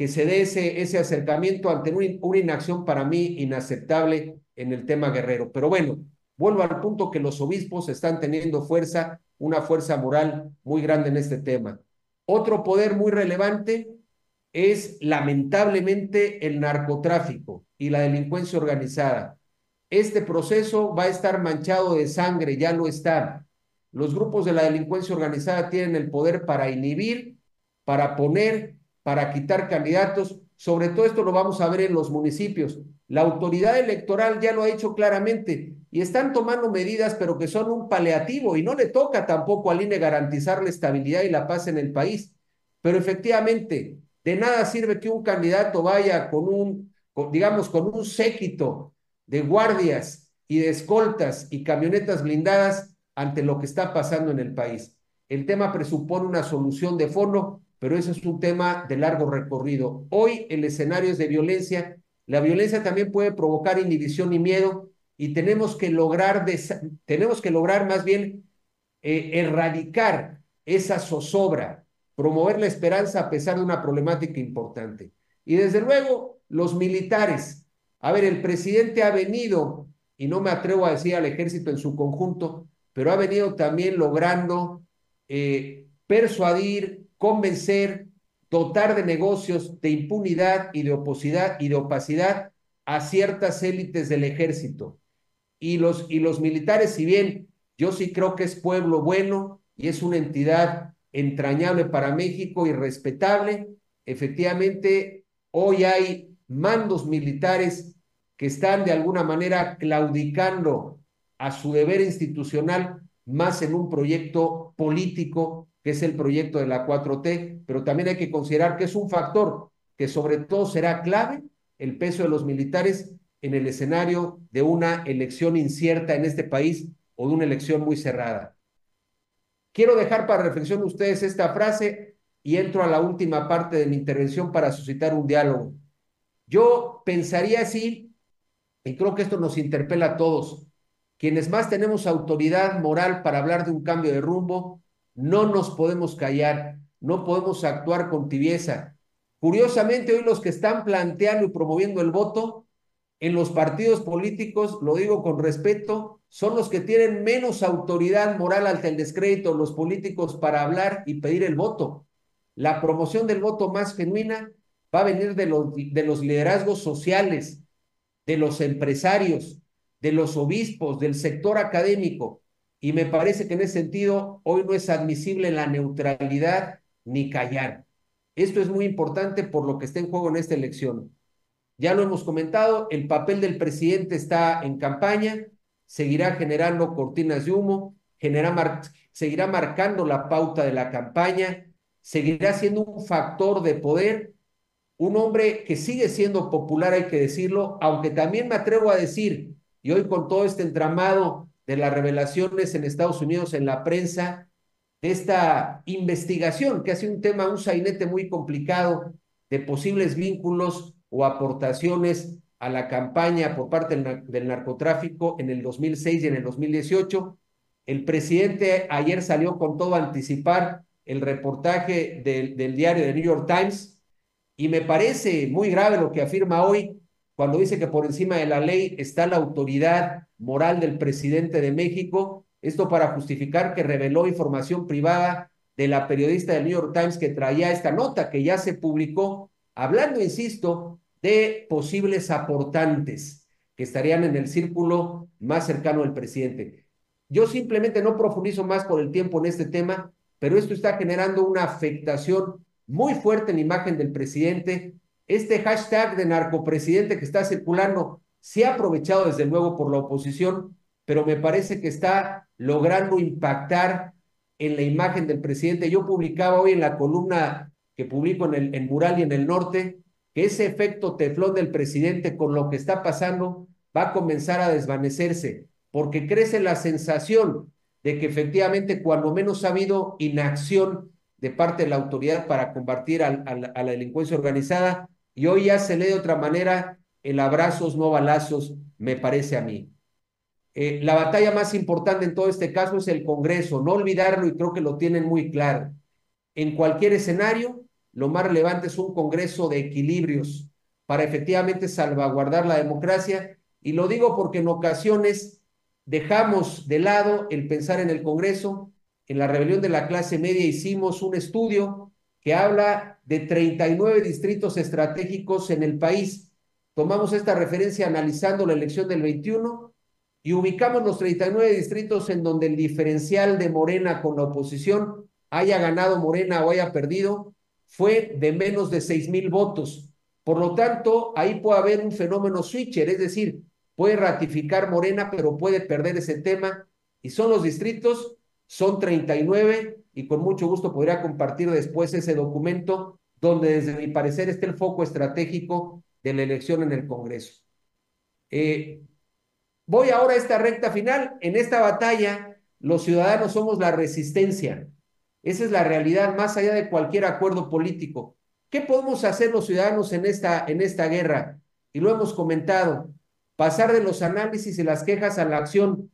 que se dé ese, ese acercamiento ante una, inacción para mí inaceptable en el tema guerrero. Pero bueno, vuelvo al punto que los obispos están teniendo fuerza, una fuerza moral muy grande en este tema. Otro poder muy relevante es lamentablemente el narcotráfico y la delincuencia organizada. Este proceso va a estar manchado de sangre, ya lo está. Los grupos de la delincuencia organizada tienen el poder para inhibir, para poner, para quitar candidatos. Sobre todo esto lo vamos a ver en los municipios. La autoridad electoral ya lo ha dicho claramente y están tomando medidas, pero que son un paliativo y no le toca tampoco al INE garantizar la estabilidad y la paz en el país. Pero efectivamente, de nada sirve que un candidato vaya con un, digamos, con un séquito de guardias y de escoltas y camionetas blindadas ante lo que está pasando en el país. El tema presupone una solución de fondo, pero eso es un tema de largo recorrido. Hoy el escenario es de violencia. La violencia también puede provocar inhibición y miedo y tenemos que lograr, tenemos que lograr más bien eh, erradicar esa zozobra, promover la esperanza a pesar de una problemática importante. Y desde luego, los militares. A ver, el presidente ha venido, y no me atrevo a decir al ejército en su conjunto, pero ha venido también logrando eh, persuadir, convencer, dotar de negocios de impunidad y de oposidad y de opacidad a ciertas élites del ejército. Y los, y los militares, si bien yo sí creo que es pueblo bueno y es una entidad entrañable para México y respetable, efectivamente hoy hay mandos militares que están de alguna manera claudicando a su deber institucional más en un proyecto político que es el proyecto de la 4T, pero también hay que considerar que es un factor que sobre todo será clave el peso de los militares en el escenario de una elección incierta en este país o de una elección muy cerrada. Quiero dejar para reflexión ustedes esta frase y entro a la última parte de mi intervención para suscitar un diálogo. Yo pensaría así, y creo que esto nos interpela a todos, quienes más tenemos autoridad moral para hablar de un cambio de rumbo, no nos podemos callar, no podemos actuar con tibieza. Curiosamente, hoy los que están planteando y promoviendo el voto en los partidos políticos, lo digo con respeto, son los que tienen menos autoridad moral ante el descrédito, los políticos, para hablar y pedir el voto. La promoción del voto más genuina va a venir de los, de los liderazgos sociales, de los empresarios, de los obispos, del sector académico. y me parece que en ese sentido hoy no es admisible la neutralidad ni callar. Esto es muy importante por lo que está en juego en esta elección. Ya lo hemos comentado, el papel del presidente está en campaña, seguirá generando cortinas de humo, seguirá marcando la pauta de la campaña, seguirá siendo un factor de poder, un hombre que sigue siendo popular, hay que decirlo, aunque también me atrevo a decir, y hoy con todo este entramado de las revelaciones en Estados Unidos en la prensa, de esta investigación, que ha sido un tema, un sainete muy complicado de posibles vínculos o aportaciones a la campaña por parte del, narcotráfico en el 2006 y en el 2018. El presidente ayer salió con todo a anticipar el reportaje del, del diario de New York Times y me parece muy grave lo que afirma hoy cuando dice que por encima de la ley está la autoridad moral del presidente de México, esto para justificar que reveló información privada de la periodista del New York Times que traía esta nota que ya se publicó, hablando, insisto, de posibles aportantes que estarían en el círculo más cercano al presidente. Yo simplemente no profundizo más por el tiempo en este tema, pero esto está generando una afectación muy fuerte en la imagen del presidente. Este hashtag de narcopresidente que está circulando se ha aprovechado desde luego por la oposición, pero me parece que está logrando impactar en la imagen del presidente. Yo publicaba hoy en la columna que publico en el Mural y en el Norte que ese efecto teflón del presidente con lo que está pasando va a comenzar a desvanecerse, porque crece la sensación de que efectivamente cuando menos ha habido inacción de parte de la autoridad para combatir a, la delincuencia organizada, y hoy ya se lee de otra manera el abrazos, no balazos, me parece a mí. Eh, la batalla más importante en todo este caso es el Congreso, no olvidarlo y creo que lo tienen muy claro. En cualquier escenario, lo más relevante es un Congreso de equilibrios para efectivamente salvaguardar la democracia. Y lo digo porque en ocasiones dejamos de lado el pensar en el Congreso. En la rebelión de la clase media hicimos un estudio que habla de 39 distritos estratégicos en el país. Tomamos esta referencia analizando la elección del 21 y ubicamos los 39 distritos en donde el diferencial de Morena con la oposición haya ganado Morena o haya perdido fue de menos de seis mil votos. Por lo tanto, ahí puede haber un fenómeno switcher, es decir, puede ratificar Morena, pero puede perder ese tema. Y son los distritos, son 39, y con mucho gusto podría compartir después ese documento donde desde mi parecer está el foco estratégico de la elección en el Congreso. Eh, voy ahora a esta recta final. En esta batalla, los ciudadanos somos la resistencia. Esa es la realidad más allá de cualquier acuerdo político. ¿Qué podemos hacer los ciudadanos en esta, en esta guerra? Y lo hemos comentado, pasar de los análisis y las quejas a la acción.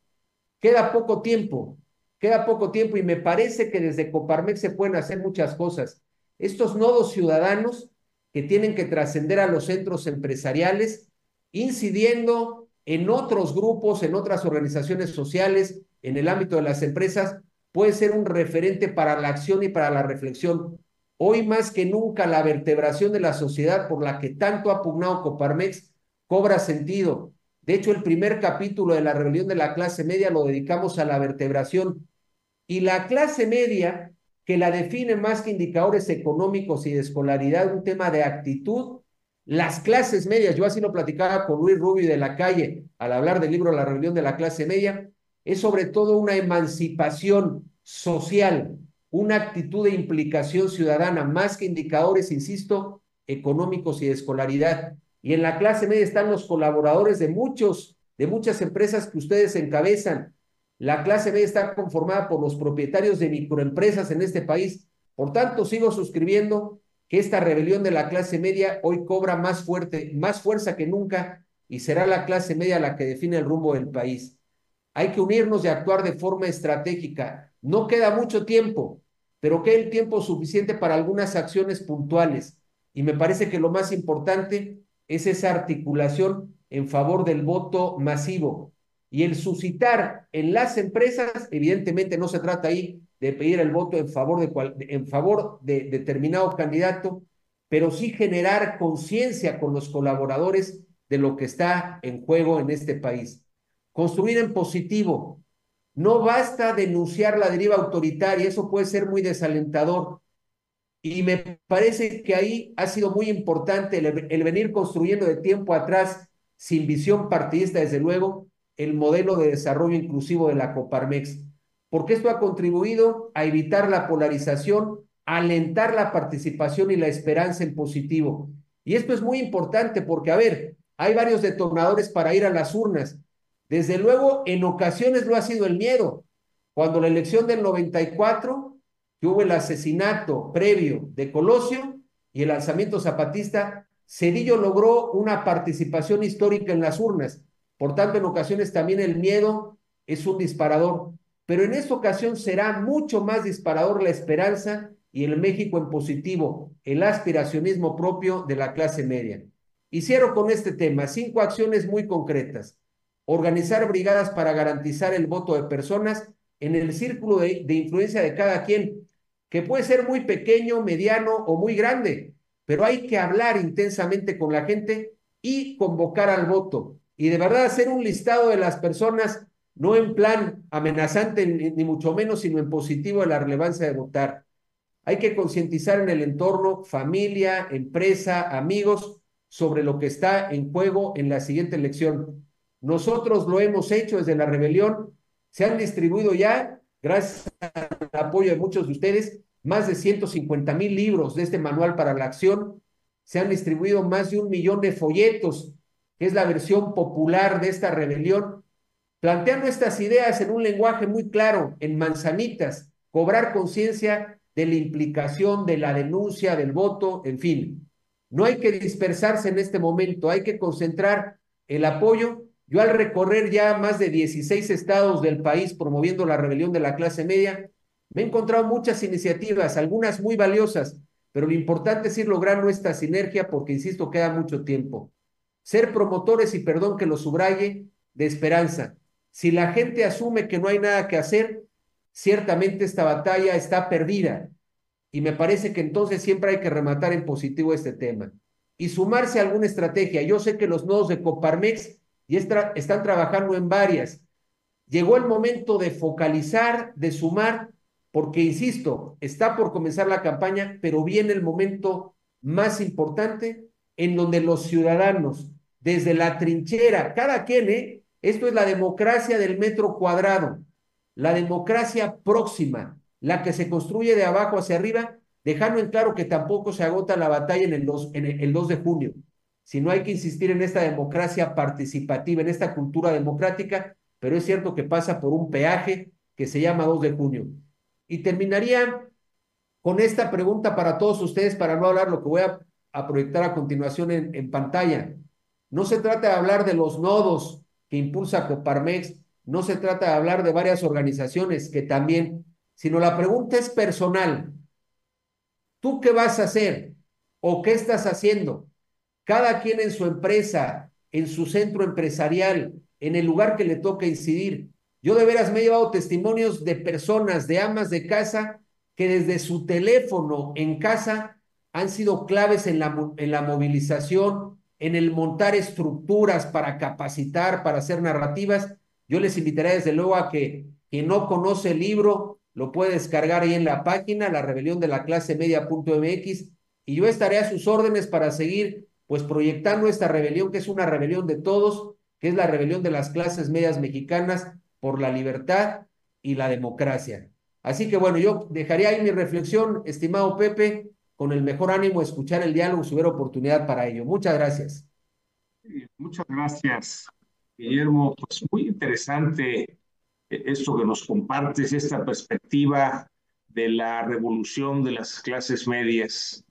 Queda poco tiempo, queda poco tiempo y me parece que desde Coparmex se pueden hacer muchas cosas. Estos nodos ciudadanos que tienen que trascender a los centros empresariales, incidiendo en otros grupos, en otras organizaciones sociales, en el ámbito de las empresas, puede ser un referente para la acción y para la reflexión. Hoy más que nunca la vertebración de la sociedad por la que tanto ha pugnado Coparmex cobra sentido. De hecho, el primer capítulo de la rebelión de la clase media lo dedicamos a la vertebración. Y la clase media, que la define más que indicadores económicos y de escolaridad, un tema de actitud, las clases medias, yo así lo platicaba con Luis Rubio de la calle al hablar del libro La rebelión de la clase media, es sobre todo una emancipación social, una actitud de implicación ciudadana, más que indicadores, insisto, económicos y de escolaridad. Y en la clase media están los colaboradores de muchos, de muchas empresas que ustedes encabezan. La clase media está conformada por los propietarios de microempresas en este país. Por tanto, sigo suscribiendo que esta rebelión de la clase media hoy cobra más fuerte, más fuerza que nunca y será la clase media la que define el rumbo del país. Hay que unirnos y actuar de forma estratégica. No queda mucho tiempo, pero queda el tiempo suficiente para algunas acciones puntuales. Y me parece que lo más importante es esa articulación en favor del voto masivo. Y el suscitar en las empresas, evidentemente no se trata ahí de pedir el voto en favor de, en favor de determinado candidato, pero sí generar conciencia con los colaboradores de lo que está en juego en este país construir en positivo. No basta denunciar la deriva autoritaria, eso puede ser muy desalentador. Y me parece que ahí ha sido muy importante el, venir construyendo de tiempo atrás, sin visión partidista, desde luego, el modelo de desarrollo inclusivo de la Coparmex, porque esto ha contribuido a evitar la polarización, alentar la participación y la esperanza en positivo. Y esto es muy importante porque, a ver, hay varios detonadores para ir a las urnas. Desde luego, en ocasiones lo ha sido el miedo. Cuando la elección del 94, que hubo el asesinato previo de Colosio y el alzamiento zapatista, Cedillo logró una participación histórica en las urnas. Por tanto, en ocasiones también el miedo es un disparador. Pero en esta ocasión será mucho más disparador la esperanza y el México en positivo, el aspiracionismo propio de la clase media. Y cierro con este tema, cinco acciones muy concretas. Organizar brigadas para garantizar el voto de personas en el círculo de, influencia de cada quien, que puede ser muy pequeño, mediano o muy grande, pero hay que hablar intensamente con la gente y convocar al voto. Y de verdad hacer un listado de las personas, no en plan amenazante ni mucho menos, sino en positivo de la relevancia de votar. Hay que concientizar en el entorno, familia, empresa, amigos, sobre lo que está en juego en la siguiente elección. Nosotros lo hemos hecho desde la rebelión, se han distribuido ya, gracias al apoyo de muchos de ustedes, más de 150 mil libros de este manual para la acción, se han distribuido más de un millón de folletos, que es la versión popular de esta rebelión, planteando estas ideas en un lenguaje muy claro, en manzanitas, cobrar conciencia de la implicación, de la denuncia, del voto, en fin. No hay que dispersarse en este momento, hay que concentrar el apoyo. Yo al recorrer ya más de 16 estados del país promoviendo la rebelión de la clase media, me he encontrado muchas iniciativas, algunas muy valiosas, pero lo importante es ir logrando esta sinergia porque, insisto, queda mucho tiempo. Ser promotores, y perdón que lo subraye, de esperanza. Si la gente asume que no hay nada que hacer, ciertamente esta batalla está perdida y me parece que entonces siempre hay que rematar en positivo este tema y sumarse a alguna estrategia. Yo sé que los nodos de Coparmex ya están trabajando en varias. Llegó el momento de focalizar, de sumar, porque, insisto, está por comenzar la campaña, pero viene el momento más importante en donde los ciudadanos, desde la trinchera, cada quien, ¿eh? esto es la democracia del metro cuadrado, la democracia próxima, la que se construye de abajo hacia arriba, dejando en claro que tampoco se agota la batalla en el 2, en el 2 de junio, sino hay que insistir en esta democracia participativa, en esta cultura democrática, pero es cierto que pasa por un peaje que se llama 2 de junio. Y terminaría con esta pregunta para todos ustedes, para no hablar lo que voy a, a proyectar a continuación en, en pantalla. No se trata de hablar de los nodos que impulsa Coparmex, no se trata de hablar de varias organizaciones que también sino la pregunta es personal. ¿Tú qué vas a hacer? ¿O qué estás haciendo? Cada quien en su empresa, en su centro empresarial, en el lugar que le toca incidir. Yo de veras me he llevado testimonios de personas, de amas de casa, que desde su teléfono en casa han sido claves en la, en la movilización, en el montar estructuras para capacitar, para hacer narrativas. Yo les invitaré desde luego a que quien no conoce el libro, lo puede descargar ahí en la página, la rebelión de la clase media.mx, y yo estaré a sus órdenes para seguir pues proyectando esta rebelión, que es una rebelión de todos, que es la rebelión de las clases medias mexicanas por la libertad y la democracia. Así que bueno, yo dejaría ahí mi reflexión, estimado Pepe, con el mejor ánimo de escuchar el diálogo si hubiera oportunidad para ello. Muchas gracias. Muchas gracias, Guillermo. Pues muy interesante esto que nos compartes, esta perspectiva de la revolución de las clases medias.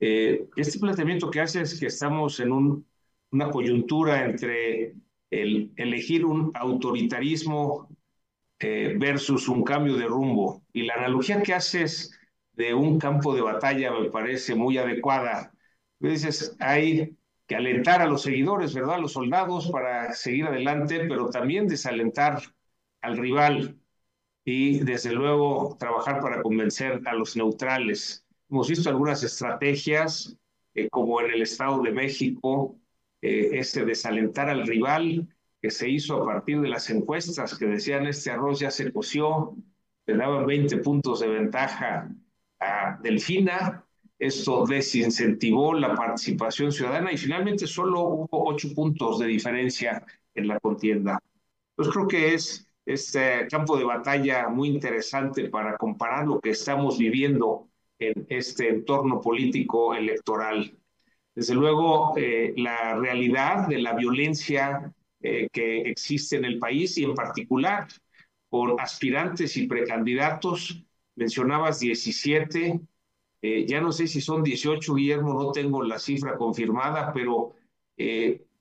Eh, este planteamiento que haces es que estamos en un, una coyuntura entre el elegir un autoritarismo eh, versus un cambio de rumbo. Y la analogía que haces de un campo de batalla me parece muy adecuada. Dices, hay que alentar a los seguidores, ¿verdad? A los soldados para seguir adelante, pero también desalentar al rival y desde luego trabajar para convencer a los neutrales. Hemos visto algunas estrategias, eh, como en el Estado de México, eh, este desalentar al rival que se hizo a partir de las encuestas que decían este arroz ya se coció, le daban 20 puntos de ventaja a Delfina, esto desincentivó la participación ciudadana y finalmente solo hubo ocho puntos de diferencia en la contienda. Pues creo que es este campo de batalla muy interesante para comparar lo que estamos viviendo en este entorno político electoral. Desde luego, eh, la realidad de la violencia eh, que existe en el país y en particular con aspirantes y precandidatos, mencionabas 17, eh, ya no sé si son 18, Guillermo, no tengo la cifra confirmada, pero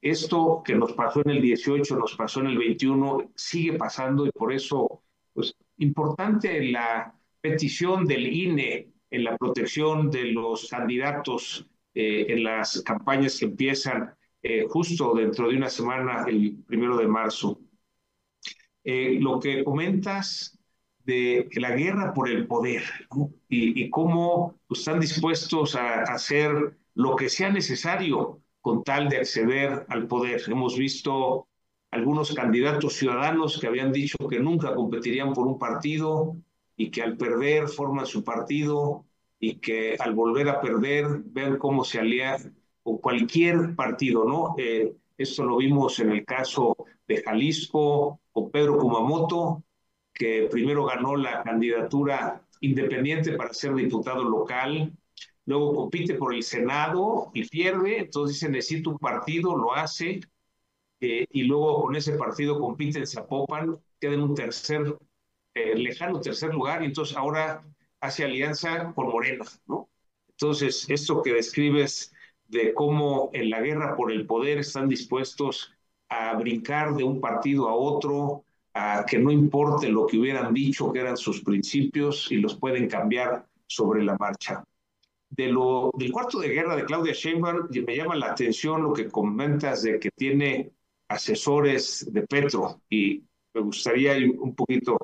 esto que nos pasó en el 18, nos pasó en el 21, sigue pasando y por eso, pues, importante la petición del INE en la protección de los candidatos eh, en las campañas que empiezan eh, justo dentro de una semana, el primero de marzo. Eh, lo que comentas de la guerra por el poder y, y, cómo están dispuestos a hacer lo que sea necesario con tal de acceder al poder. Hemos visto algunos candidatos ciudadanos que habían dicho que nunca competirían por un partido y que al perder forman su partido y que al volver a perder ven cómo se alían con cualquier partido, ¿no? Eh, esto lo vimos en el caso de Jalisco con Pedro Kumamoto, que primero ganó la candidatura independiente para ser diputado local luego compite por el Senado y pierde, entonces dice necesito un partido, lo hace, eh, y luego con ese partido compite en Zapopan, queda un tercer, eh, lejano tercer lugar, y entonces ahora hace alianza con Morena, ¿no? Entonces, esto que describes de cómo en la guerra por el poder están dispuestos a brincar de un partido a otro, a que no importe lo que hubieran dicho que eran sus principios y los pueden cambiar sobre la marcha de lo, del cuarto de guerra de Claudia Sheinbaum, me llama la atención lo que comentas de que tiene asesores de Petro y me gustaría un poquito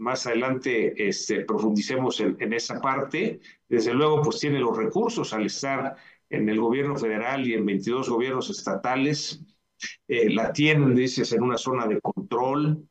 más adelante este, profundicemos en, en, esa parte. Desde luego, pues tiene los recursos al estar en el gobierno federal y en 22 gobiernos estatales. Eh, la tienen, dices, en una zona de control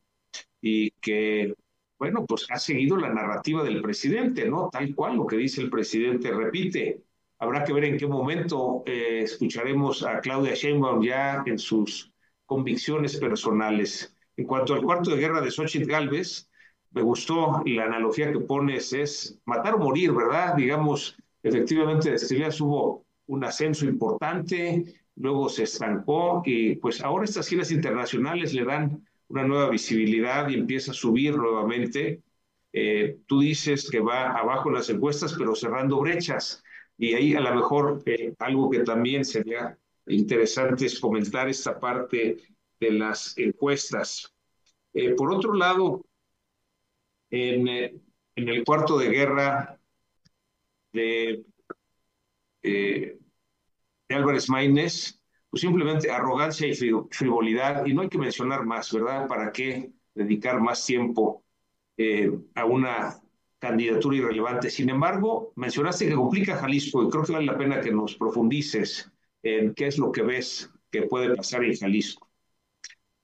y que bueno, pues ha seguido la narrativa del presidente, ¿no? Tal cual lo que dice el presidente repite. Habrá que ver en qué momento eh, escucharemos a Claudia Sheinbaum ya en sus convicciones personales. En cuanto al cuarto de guerra de Xochitl Galvez, me gustó la analogía que pones, es matar o morir, ¿verdad? Digamos, efectivamente, ya hubo un ascenso importante, luego se estancó y pues ahora estas giras internacionales le dan una nueva visibilidad y empieza a subir nuevamente. Eh, tú dices que va abajo en las encuestas, pero cerrando brechas. Y ahí a lo mejor eh, algo que también sería interesante es comentar esta parte de las encuestas. Eh, por otro lado, en, en, el cuarto de guerra de, de Álvarez Maínez, pues simplemente arrogancia y frivolidad, y no hay que mencionar más, ¿verdad? ¿Para qué dedicar más tiempo eh, a una candidatura irrelevante? Sin embargo, mencionaste que complica Jalisco, y creo que vale la pena que nos profundices en qué es lo que ves que puede pasar en Jalisco.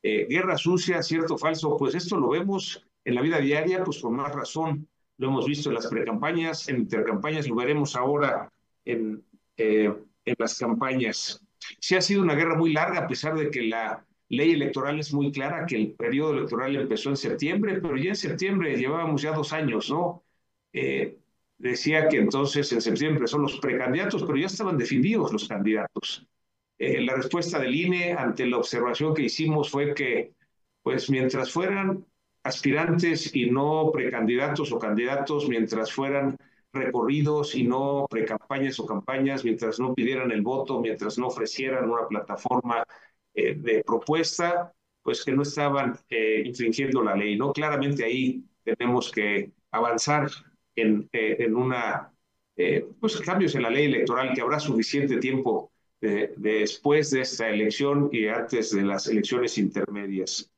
Eh, guerra sucia, cierto falso, pues esto lo vemos en la vida diaria, pues con más razón. Lo hemos visto en las precampañas, en intercampañas, lo veremos ahora en, eh, en las campañas. Sí ha sido una guerra muy larga, a pesar de que la ley electoral es muy clara, que el periodo electoral empezó en septiembre, pero ya en septiembre llevábamos ya dos años, ¿no? Eh, decía que entonces en septiembre son los precandidatos, pero ya estaban definidos los candidatos. Eh, la respuesta del INE ante la observación que hicimos fue que, pues mientras fueran aspirantes y no precandidatos o candidatos, mientras fueran recorridos y no precampañas o campañas mientras no pidieran el voto, mientras no ofrecieran una plataforma eh, de propuesta, pues que no estaban eh, infringiendo la ley, ¿no? Claramente ahí tenemos que avanzar en, eh, en una, pues cambios en la ley electoral, que habrá suficiente tiempo de, después de esta elección y antes de las elecciones intermedias.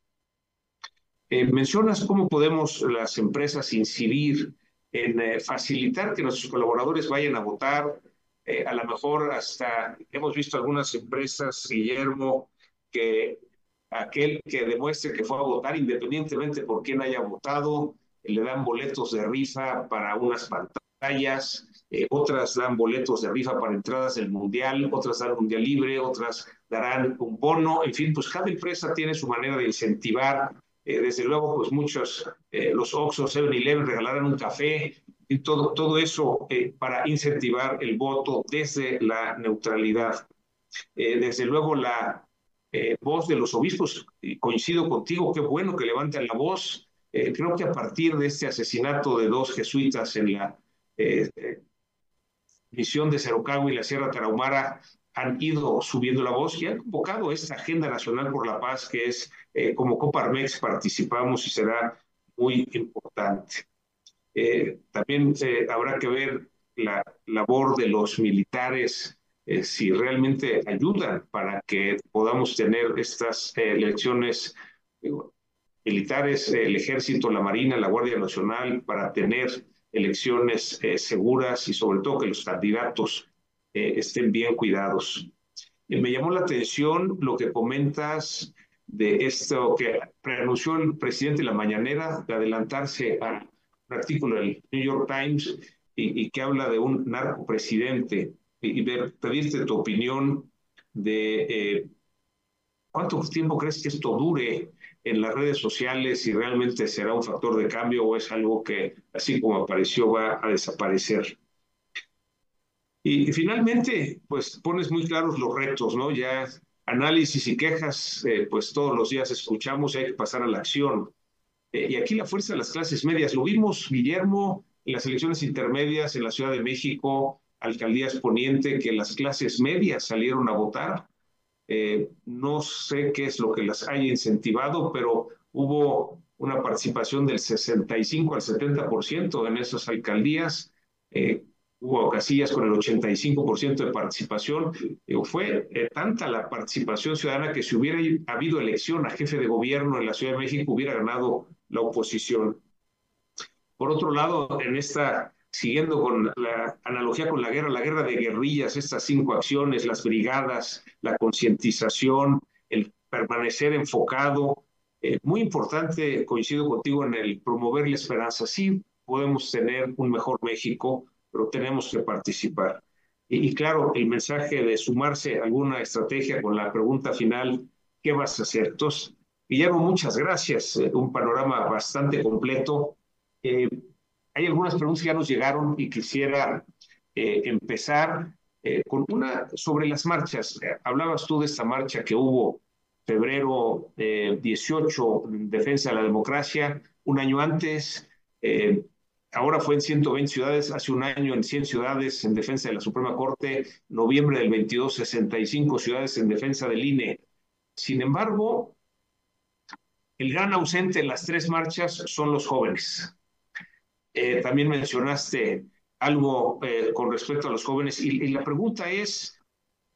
Mencionas cómo podemos las empresas incidir en eh, facilitar que nuestros colaboradores vayan a votar. Eh, a lo mejor hasta hemos visto algunas empresas, Guillermo, que aquel que demuestre que fue a votar independientemente por quién haya votado, le dan boletos de rifa para unas pantallas, eh, otras dan boletos de rifa para entradas del Mundial, otras dan un Mundial libre, otras darán un bono, en fin, pues cada empresa tiene su manera de incentivar, eh, desde luego, pues muchos, eh, los Oxxo, 7-Eleven regalarán un café, y todo, todo eso para incentivar el voto desde la neutralidad. desde luego, la voz de los obispos, coincido contigo, qué bueno que levanten la voz. creo que a partir de este asesinato de dos jesuitas en la misión de Cerocagua y la Sierra Tarahumara han ido subiendo la voz y han convocado esta Agenda Nacional por la Paz, que es eh, como Coparmex participamos y será muy importante. Eh, también eh, habrá que ver la labor de los militares, si realmente ayudan para que podamos tener estas elecciones militares, el ejército, la marina, la Guardia Nacional, para tener elecciones eh, seguras y sobre todo que los candidatos eh, estén bien cuidados. me llamó la atención lo que comentas de esto que pronunció el presidente en la mañanera, de adelantarse a un artículo del New York Times y, que habla de un narcopresidente y, y ver, pedirte tu opinión de eh, cuánto tiempo crees que esto dure en las redes sociales si realmente será un factor de cambio o es algo que, así como apareció, va a desaparecer. Y, finalmente, pues pones muy claros los retos, ¿no? Ya análisis y quejas, eh, pues todos los días escuchamos y hay que pasar a la acción. Eh, y aquí la fuerza de las clases medias, lo vimos, Guillermo, en las elecciones intermedias en la Ciudad de México, alcaldías poniente, que las clases medias salieron a votar eh, no sé qué es lo que las haya incentivado, pero hubo una participación del 65 al 70% en esas alcaldías. Hubo casillas con el 85% de participación. fue eh, tanta la participación ciudadana que si hubiera habido elección a jefe de gobierno en la Ciudad de México, hubiera ganado la oposición. Por otro lado, en esta siguiendo con la analogía con la guerra, la guerra de guerrillas, estas cinco acciones, las brigadas, la concientización, el permanecer enfocado. Eh, muy importante, coincido contigo en el promover la esperanza. Sí, podemos tener un mejor México, pero tenemos que participar. Y, claro, el mensaje de sumarse a alguna estrategia con la pregunta final, ¿qué vas a hacer? Entonces, Guillermo, muchas gracias. Eh, un panorama bastante completo. Eh, hay algunas preguntas que ya nos llegaron y quisiera eh, empezar eh, con una sobre las marchas. hablabas tú de esta marcha que hubo febrero 18 en defensa de la democracia, un año antes, eh, ahora fue en 120 ciudades, hace un año en 100 ciudades en defensa de la Suprema Corte, noviembre del 22, 65 ciudades en defensa del INE. Sin embargo, el gran ausente en las tres marchas son los jóvenes. Eh, también mencionaste algo eh, con respecto a los jóvenes y, la pregunta es,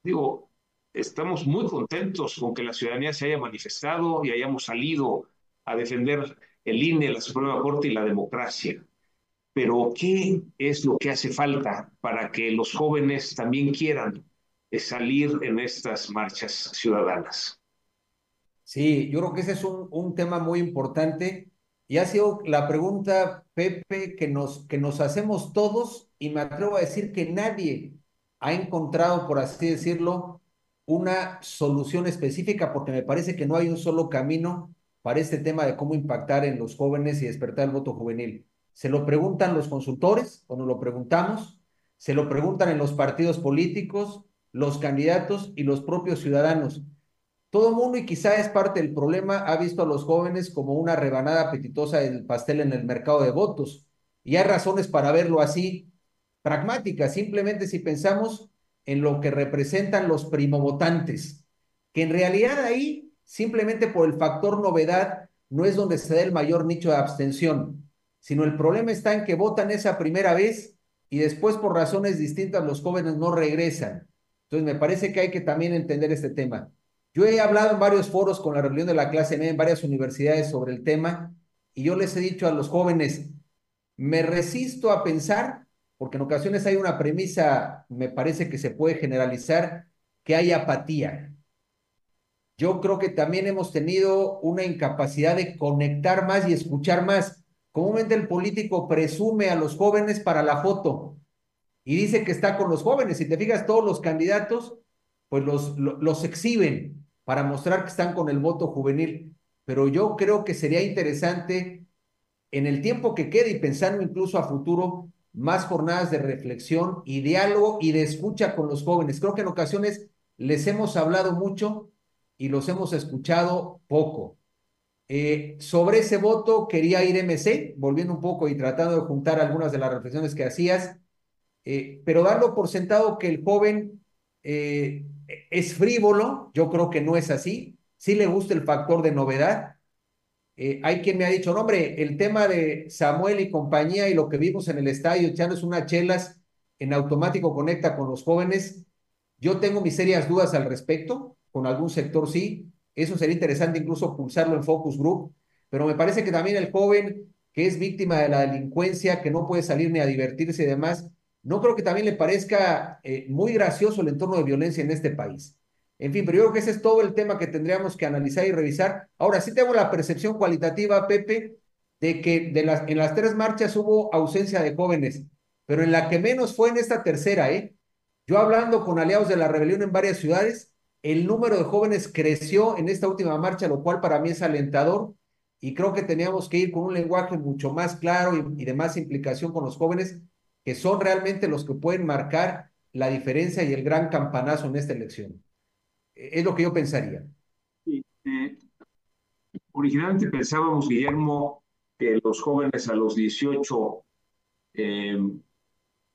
digo, estamos muy contentos con que la ciudadanía se haya manifestado y hayamos salido a defender el INE, la Suprema Corte y la democracia. Pero, ¿qué es lo que hace falta para que los jóvenes también quieran eh, salir en estas marchas ciudadanas? Sí, yo creo que ese es un, tema muy importante y ha sido la pregunta, Pepe, que nos, que nos hacemos todos y me atrevo a decir que nadie ha encontrado, por así decirlo, una solución específica porque me parece que no hay un solo camino para este tema de cómo impactar en los jóvenes y despertar el voto juvenil. Se lo preguntan los consultores, o nos lo preguntamos, se lo preguntan en los partidos políticos, los candidatos y los propios ciudadanos. Todo mundo, y quizá es parte del problema, ha visto a los jóvenes como una rebanada apetitosa del pastel en el mercado de votos. Y hay razones para verlo así, pragmáticas, simplemente si pensamos en lo que representan los primovotantes, que en realidad ahí, simplemente por el factor novedad, no es donde se da el mayor nicho de abstención, sino el problema está en que votan esa primera vez y después por razones distintas los jóvenes no regresan. Entonces me parece que hay que también entender este tema. Yo he hablado en varios foros con la reunión de la clase media en varias universidades sobre el tema y yo les he dicho a los jóvenes, me resisto a pensar, porque en ocasiones hay una premisa, me parece que se puede generalizar, que hay apatía. yo creo que también hemos tenido una incapacidad de conectar más y escuchar más. Comúnmente el político presume a los jóvenes para la foto y dice que está con los jóvenes. Si te fijas, todos los candidatos, pues los, los, exhiben para mostrar que están con el voto juvenil. Pero yo creo que sería interesante en el tiempo que quede y pensando incluso a futuro, más jornadas de reflexión y diálogo y de escucha con los jóvenes. Creo que en ocasiones les hemos hablado mucho y los hemos escuchado poco. Eh, sobre ese voto quería ir MC, volviendo un poco y tratando de juntar algunas de las reflexiones que hacías, eh, pero darlo por sentado que el joven eh, es frívolo, yo creo que no es así, sí le gusta el factor de novedad. hay quien me ha dicho, no, hombre, el tema de Samuel y compañía y lo que vimos en el estadio, echándose unas chelas, en automático conecta con los jóvenes. Yo tengo mis serias dudas al respecto, con algún sector sí, eso sería interesante incluso pulsarlo en focus group, pero me parece que también el joven que es víctima de la delincuencia, que no puede salir ni a divertirse y demás, no creo que también le parezca eh, muy gracioso el entorno de violencia en este país. En fin, pero yo creo que ese es todo el tema que tendríamos que analizar y revisar. Ahora, sí tengo la percepción cualitativa, Pepe, de que de las, en las tres marchas hubo ausencia de jóvenes, pero en la que menos fue en esta tercera, ¿eh? Yo hablando con aliados de la rebelión en varias ciudades, el número de jóvenes creció en esta última marcha, lo cual para mí es alentador y creo que teníamos que ir con un lenguaje mucho más claro y, de más implicación con los jóvenes, que son realmente los que pueden marcar la diferencia y el gran campanazo en esta elección. E, es lo que yo pensaría. Eh, originalmente pensábamos, Guillermo, que los jóvenes a los 18 eh,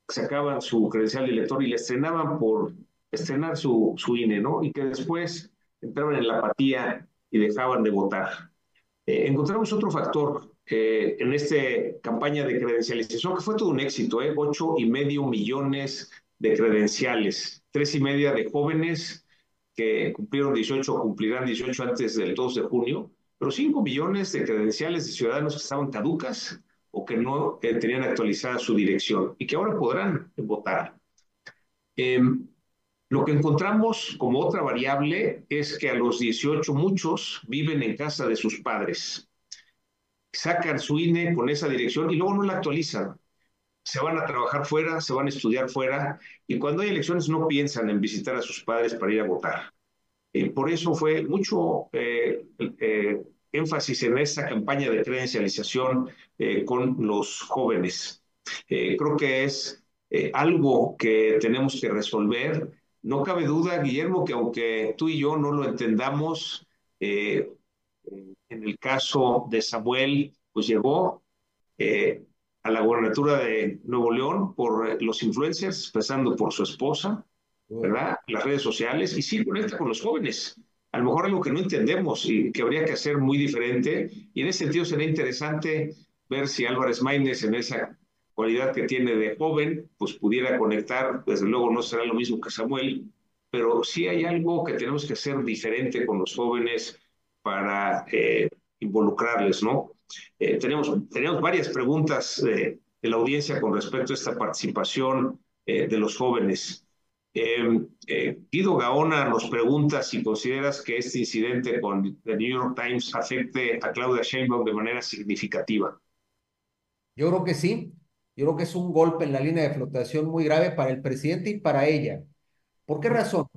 sacaban su credencial de elector y le estrenaban por estrenar su, su INE, ¿no? Y que después entraban en la apatía y dejaban de votar. Eh, encontramos otro factor eh, en esta campaña de credencialización que fue todo un éxito, ¿eh? Ocho y medio millones de credenciales, tres y media de jóvenes que cumplieron 18 cumplirán 18 antes del 2 de junio, pero cinco millones de credenciales de ciudadanos que estaban caducas o que no tenían actualizada su dirección y que ahora podrán votar. Eh, lo que encontramos como otra variable es que a los 18 muchos viven en casa de sus padres. Sacan su INE con esa dirección y luego no la actualizan. Se van a trabajar fuera, se van a estudiar fuera y cuando hay elecciones no piensan en visitar a sus padres para ir a votar. Eh, por eso fue mucho eh, eh, énfasis en esta campaña de credencialización con los jóvenes. creo que es algo que tenemos que resolver no cabe duda, Guillermo, que aunque tú y yo no lo entendamos, eh, en el caso de Samuel, pues llegó eh, a la gobernatura de Nuevo León por los influencers, empezando por su esposa, ¿verdad? Las redes sociales, y sí conecta con los jóvenes. A lo mejor algo que no entendemos y que habría que hacer muy diferente, y en ese sentido sería interesante ver si Álvarez Maínez en esa cualidad que tiene de joven, pues pudiera conectar, desde luego no será lo mismo que Samuel, pero sí hay algo que tenemos que hacer diferente con los jóvenes para eh, involucrarles, ¿no? Eh, tenemos, tenemos varias preguntas de la audiencia con respecto a esta participación eh, de los jóvenes. Guido Gaona nos pregunta si consideras que este incidente con The New York Times afecte a Claudia Sheinbaum de manera significativa. Yo creo que sí. Yo creo que es un golpe en la línea de flotación muy grave para el presidente y para ella. ¿Por qué razón?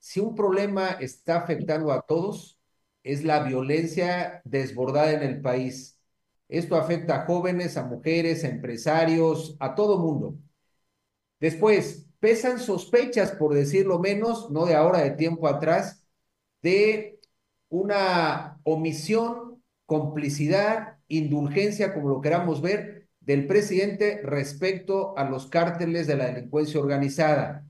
Si un problema está afectando a todos, es la violencia desbordada en el país. Esto afecta a jóvenes, a mujeres, a empresarios, a todo mundo. Después, pesan sospechas, por decirlo menos, no de ahora, de tiempo atrás, de una omisión, complicidad, indulgencia, como lo queramos ver, del presidente respecto a los cárteles de la delincuencia organizada.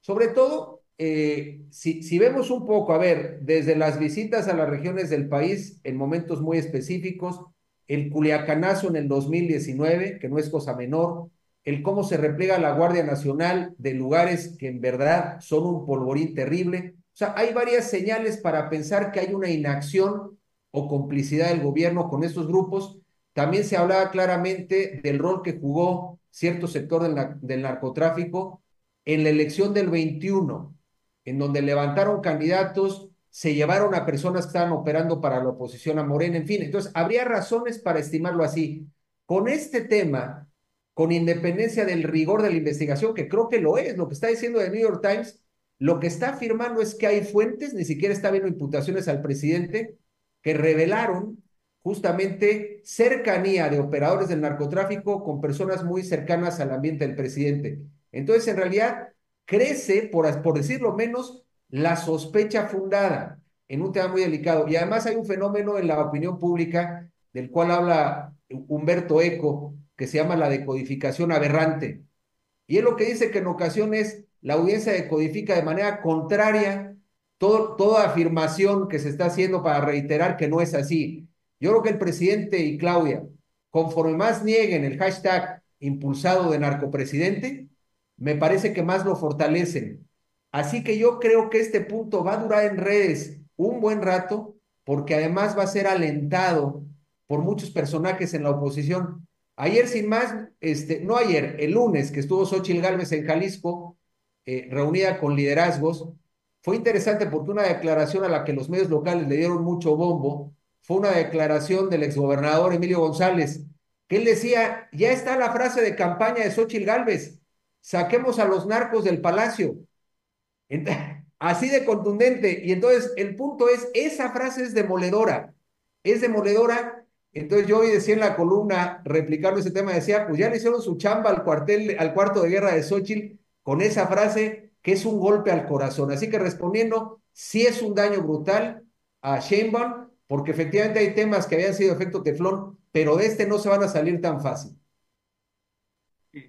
Sobre todo, eh, si, si, vemos un poco, a ver, desde las visitas a las regiones del país en momentos muy específicos, el culiacanazo en el 2019, que no es cosa menor, el cómo se repliega la Guardia Nacional de lugares que en verdad son un polvorín terrible. O sea, hay varias señales para pensar que hay una inacción o complicidad del gobierno con estos grupos también se hablaba claramente del rol que jugó cierto sector del, narcotráfico en la elección del 21, en donde levantaron candidatos se llevaron a personas que estaban operando para la oposición a Morena, en fin. Entonces, habría razones para estimarlo así. Con este tema, con independencia del rigor de la investigación, que creo que lo es, lo que está diciendo el New York Times, lo que está afirmando es que hay fuentes, ni siquiera está viendo imputaciones al presidente, que revelaron justamente cercanía de operadores del narcotráfico con personas muy cercanas al ambiente del presidente. Entonces, en realidad, crece, por, por decirlo menos, la sospecha fundada en un tema muy delicado. Y además hay un fenómeno en la opinión pública del cual habla Humberto Eco, que se llama la decodificación aberrante. Y es lo que dice que en ocasiones la audiencia decodifica de manera contraria toda afirmación que se está haciendo para reiterar que no es así. Yo creo que el presidente y Claudia, conforme más nieguen el hashtag impulsado de narcopresidente, me parece que más lo fortalecen. Así que yo creo que este punto va a durar en redes un buen rato, porque además va a ser alentado por muchos personajes en la oposición. Ayer, sin más, este, no ayer, el lunes que estuvo Xochitl Gálvez en Jalisco, eh, reunida con liderazgos, fue interesante porque una declaración a la que los medios locales le dieron mucho bombo fue una declaración del exgobernador Emilio González, que él decía, ya está la frase de campaña de Xochitl Gálvez, saquemos a los narcos del palacio. Así de contundente. Y entonces el punto es, esa frase es demoledora, es demoledora. Entonces yo hoy decía en la columna, replicando ese tema, decía, pues ya le hicieron su chamba al cuartel, al cuarto de guerra de Xochitl con esa frase que es un golpe al corazón. Así que respondiendo, sí es un daño brutal a Sheinbaum, porque efectivamente hay temas que habían sido efecto teflón, pero de este no se van a salir tan fácil.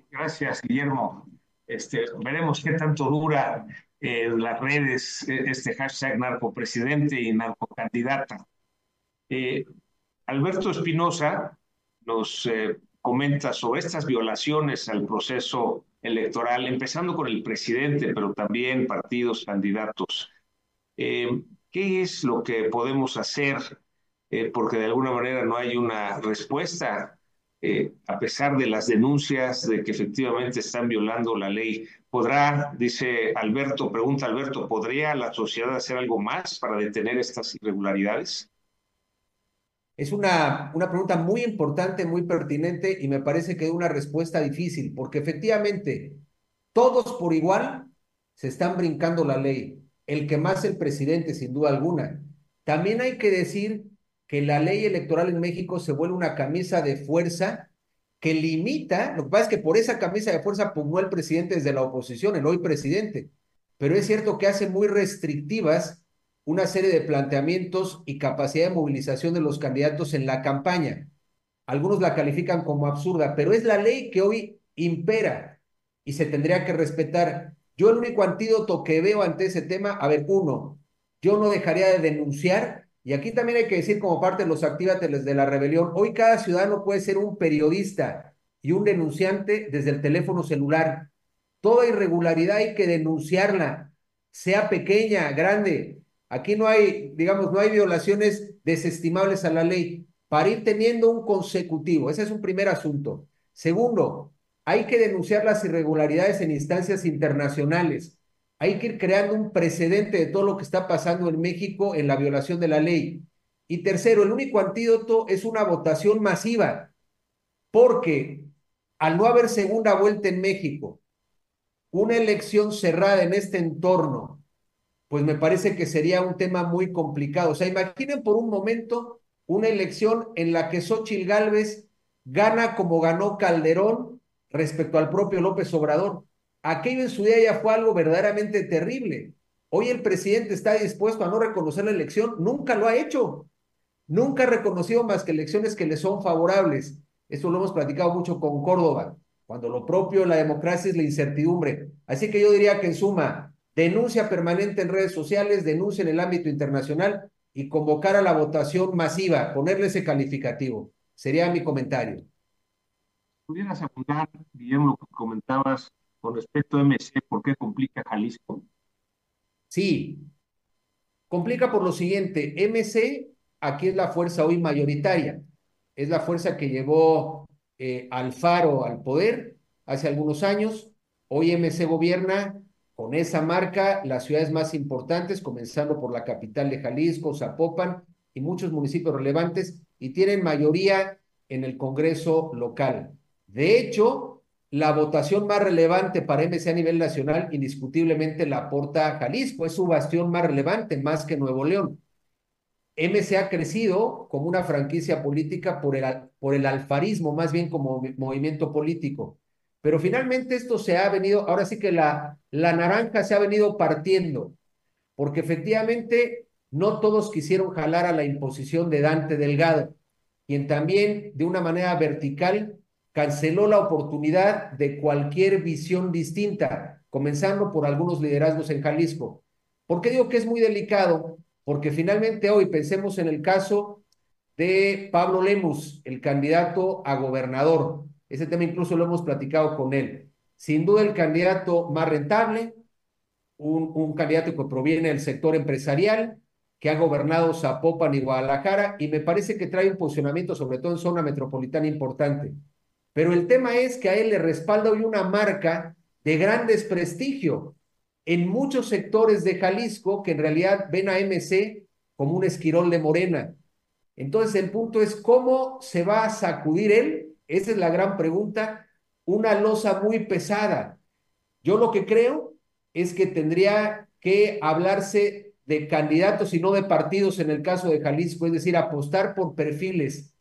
Gracias, Guillermo. Este, veremos qué tanto dura en las redes e, este hashtag narcopresidente y narcocandidata. Eh, Alberto Espinosa nos eh, comenta sobre estas violaciones al proceso electoral, empezando con el presidente, pero también partidos candidatos. Eh, ¿Qué es lo que podemos hacer? porque de alguna manera no hay una respuesta eh, a pesar de las denuncias de que efectivamente están violando la ley. ¿Podrá, dice Alberto, pregunta Alberto, ¿podría la sociedad hacer algo más para detener estas irregularidades? Es una, una pregunta muy importante, muy pertinente y me parece que es una respuesta difícil, porque efectivamente todos por igual se están brincando la ley. El que más el presidente, sin duda alguna. También hay que decir que la ley electoral en México se vuelve una camisa de fuerza que limita, lo que pasa es que por esa camisa de fuerza pugnó el presidente desde la oposición, el hoy presidente, pero es cierto que hace muy restrictivas una serie de planteamientos y capacidad de movilización de los candidatos en la campaña. Algunos la califican como absurda, pero es la ley que hoy impera y se tendría que respetar. Yo el único antídoto que veo ante ese tema, a ver, uno, yo no dejaría de denunciar y aquí también hay que decir como parte de los actívates de la rebelión, hoy cada ciudadano puede ser un periodista y un denunciante desde el teléfono celular. Toda irregularidad hay que denunciarla, sea pequeña, grande. Aquí no hay, digamos, no hay violaciones desestimables a la ley para ir teniendo un consecutivo. Ese es un primer asunto. Segundo, hay que denunciar las irregularidades en instancias internacionales. Hay que ir creando un precedente de todo lo que está pasando en México en la violación de la ley. Y tercero, el único antídoto es una votación masiva, porque al no haber segunda vuelta en México, una elección cerrada en este entorno, pues me parece que sería un tema muy complicado. O sea, imaginen por un momento una elección en la que Xochitl Gálvez gana como ganó Calderón respecto al propio López Obrador. Aquello en su día ya fue algo verdaderamente terrible. Hoy el presidente está dispuesto a no reconocer la elección, nunca lo ha hecho. Nunca ha reconocido más que elecciones que le son favorables. Eso lo hemos platicado mucho con Córdoba, cuando lo propio de la democracia es la incertidumbre. Así que yo diría que en suma, denuncia permanente en redes sociales, denuncia en el ámbito internacional y convocar a la votación masiva, ponerle ese calificativo. Sería mi comentario. ¿Pudieras apuntar, Guillermo, lo que comentabas con respecto a MC, ¿por qué complica Jalisco? Sí, complica por lo siguiente, MC aquí es la fuerza hoy mayoritaria, es la fuerza que llevó eh, al Faro al poder hace algunos años, hoy MC gobierna con esa marca las ciudades más importantes, comenzando por la capital de Jalisco, Zapopan y muchos municipios relevantes, y tienen mayoría en el Congreso local. De hecho, la votación más relevante para MC a nivel nacional indiscutiblemente la aporta Jalisco, es su bastión más relevante, más que Nuevo León. MC ha crecido como una franquicia política por el, por el alfarismo, más bien como movimiento político. Pero finalmente esto se ha venido, ahora sí que la, la naranja se ha venido partiendo, porque efectivamente no todos quisieron jalar a la imposición de Dante Delgado, quien también de una manera vertical canceló la oportunidad de cualquier visión distinta, comenzando por algunos liderazgos en Jalisco. ¿Por qué digo que es muy delicado? Porque finalmente hoy pensemos en el caso de Pablo Lemus, el candidato a gobernador. Ese tema incluso lo hemos platicado con él. Sin duda el candidato más rentable, un, un candidato que proviene del sector empresarial, que ha gobernado Zapopan y Guadalajara, y me parece que trae un posicionamiento, sobre todo en zona metropolitana, importante. Pero el tema es que a él le respalda hoy una marca de gran desprestigio en muchos sectores de Jalisco que en realidad ven a MC como un esquirol de morena. Entonces el punto es cómo se va a sacudir él esa es la gran pregunta. Una losa muy pesada. Yo lo que creo es que tendría que hablarse de candidatos y no de partidos en el caso de Jalisco, es decir, apostar por perfiles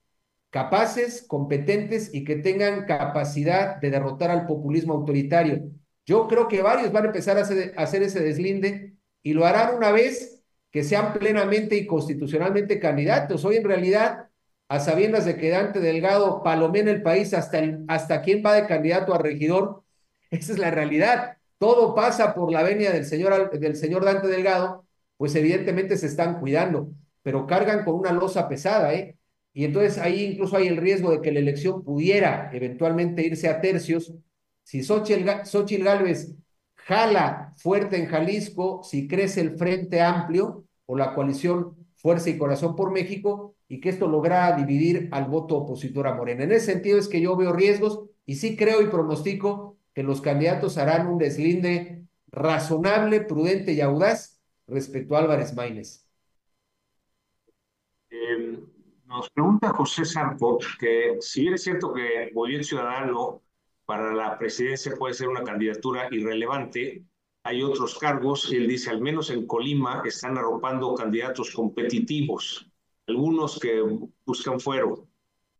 capaces, competentes y que tengan capacidad de derrotar al populismo autoritario. Yo creo que varios van a empezar a hacer, ese deslinde y lo harán una vez que sean plenamente y constitucionalmente candidatos. Hoy en realidad a sabiendas de que Dante Delgado palomea el país hasta, el, hasta quién va de candidato a regidor. Esa es la realidad. Todo pasa por la venia del señor, del señor Dante Delgado, pues evidentemente se están cuidando, pero cargan con una losa pesada, ¿eh? Y entonces ahí incluso hay el riesgo de que la elección pudiera eventualmente irse a tercios. Si Xochitl, Gálvez jala fuerte en Jalisco, si crece el Frente Amplio o la coalición Fuerza y Corazón por México, y que esto logra dividir al voto opositor a Morena. En ese sentido es que yo veo riesgos y sí creo y pronostico que los candidatos harán un deslinde razonable, prudente y audaz respecto a Álvarez Maínez. Eh, nos pregunta José Sarco que si bien es cierto que Movimiento Ciudadano para la presidencia puede ser una candidatura irrelevante, hay otros cargos, y él dice, al menos en Colima están arropando candidatos competitivos algunos que buscan fuero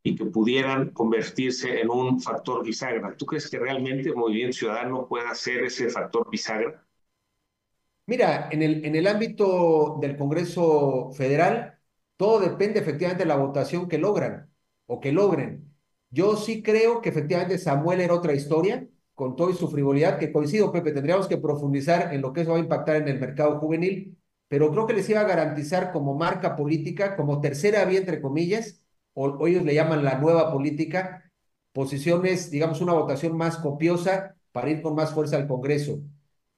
y que pudieran convertirse en un factor bisagra. ¿Tú crees que realmente el movimiento ciudadano pueda ser ese factor bisagra? Mira, en el, en el ámbito del Congreso Federal, todo depende efectivamente de la votación que logran o que logren. Yo sí creo que efectivamente Samuel era otra historia, con todo y su frivolidad, que coincido, Pepe, tendríamos que profundizar en lo que eso va a impactar en el mercado juvenil, pero creo que les iba a garantizar como marca política, como tercera vía, entre comillas, o, ellos le llaman la nueva política, posiciones, digamos, una votación más copiosa para ir con más fuerza al Congreso.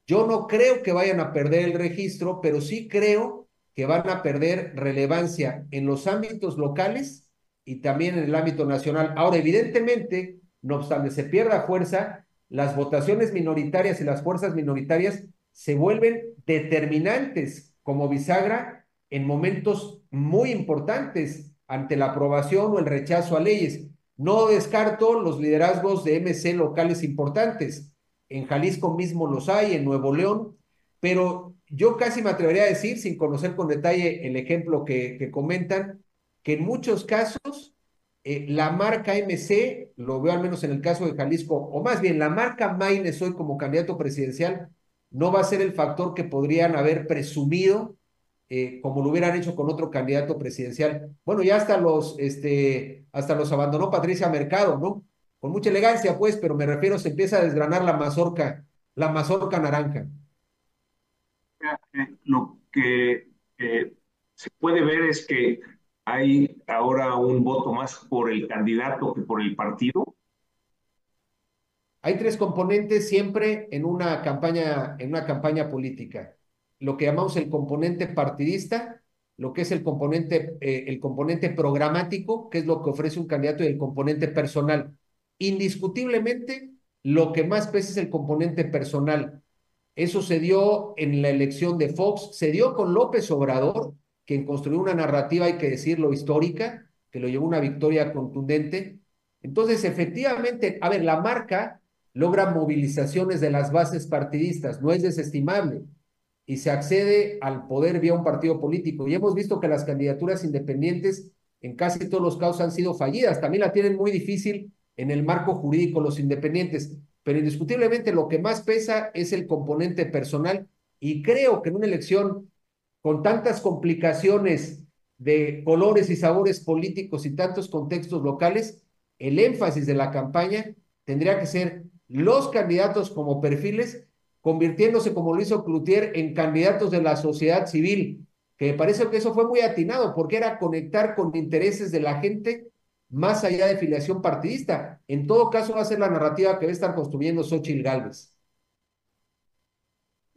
Yo no creo que vayan a perder el registro, pero sí creo que van a perder relevancia en los ámbitos locales y también en el ámbito nacional. Ahora, evidentemente, no obstante se pierda fuerza, las votaciones minoritarias y las fuerzas minoritarias se vuelven determinantes como bisagra en momentos muy importantes ante la aprobación o el rechazo a leyes. No descarto los liderazgos de MC locales importantes. En Jalisco mismo los hay, en Nuevo León, pero yo casi me atrevería a decir, sin conocer con detalle el ejemplo que, comentan, que en muchos casos eh, la marca MC, lo veo al menos en el caso de Jalisco, o más bien la marca Maines hoy como candidato presidencial, no va a ser el factor que podrían haber presumido eh, como lo hubieran hecho con otro candidato presidencial. Bueno, ya hasta los, este, hasta los abandonó Patricia Mercado, ¿no? Con mucha elegancia, pues, pero me refiero, se empieza a desgranar la mazorca, la mazorca naranja. Eh, lo que eh, se puede ver es que hay ahora un voto más por el candidato que por el partido. Hay tres componentes siempre en una campaña, en una campaña política. Lo que llamamos el componente partidista, lo que es el componente, eh, el componente programático, que es lo que ofrece un candidato, y el componente personal. Indiscutiblemente, lo que más pesa es el componente personal. Eso se dio en la elección de Fox, se dio con López Obrador, quien construyó una narrativa, hay que decirlo, histórica, que lo llevó a una victoria contundente. Entonces, efectivamente, a ver, la marca logra movilizaciones de las bases partidistas, no es desestimable, y se accede al poder vía un partido político. Y hemos visto que las candidaturas independientes en casi todos los casos han sido fallidas. También la tienen muy difícil en el marco jurídico los independientes, pero indiscutiblemente lo que más pesa es el componente personal. Y creo que en una elección con tantas complicaciones de colores y sabores políticos y tantos contextos locales, el énfasis de la campaña tendría que ser los candidatos como perfiles, convirtiéndose, como lo hizo Cloutier, en candidatos de la sociedad civil, que me parece que eso fue muy atinado, porque era conectar con intereses de la gente más allá de filiación partidista. En todo caso, va a ser la narrativa que va a estar construyendo Xochitl Gálvez.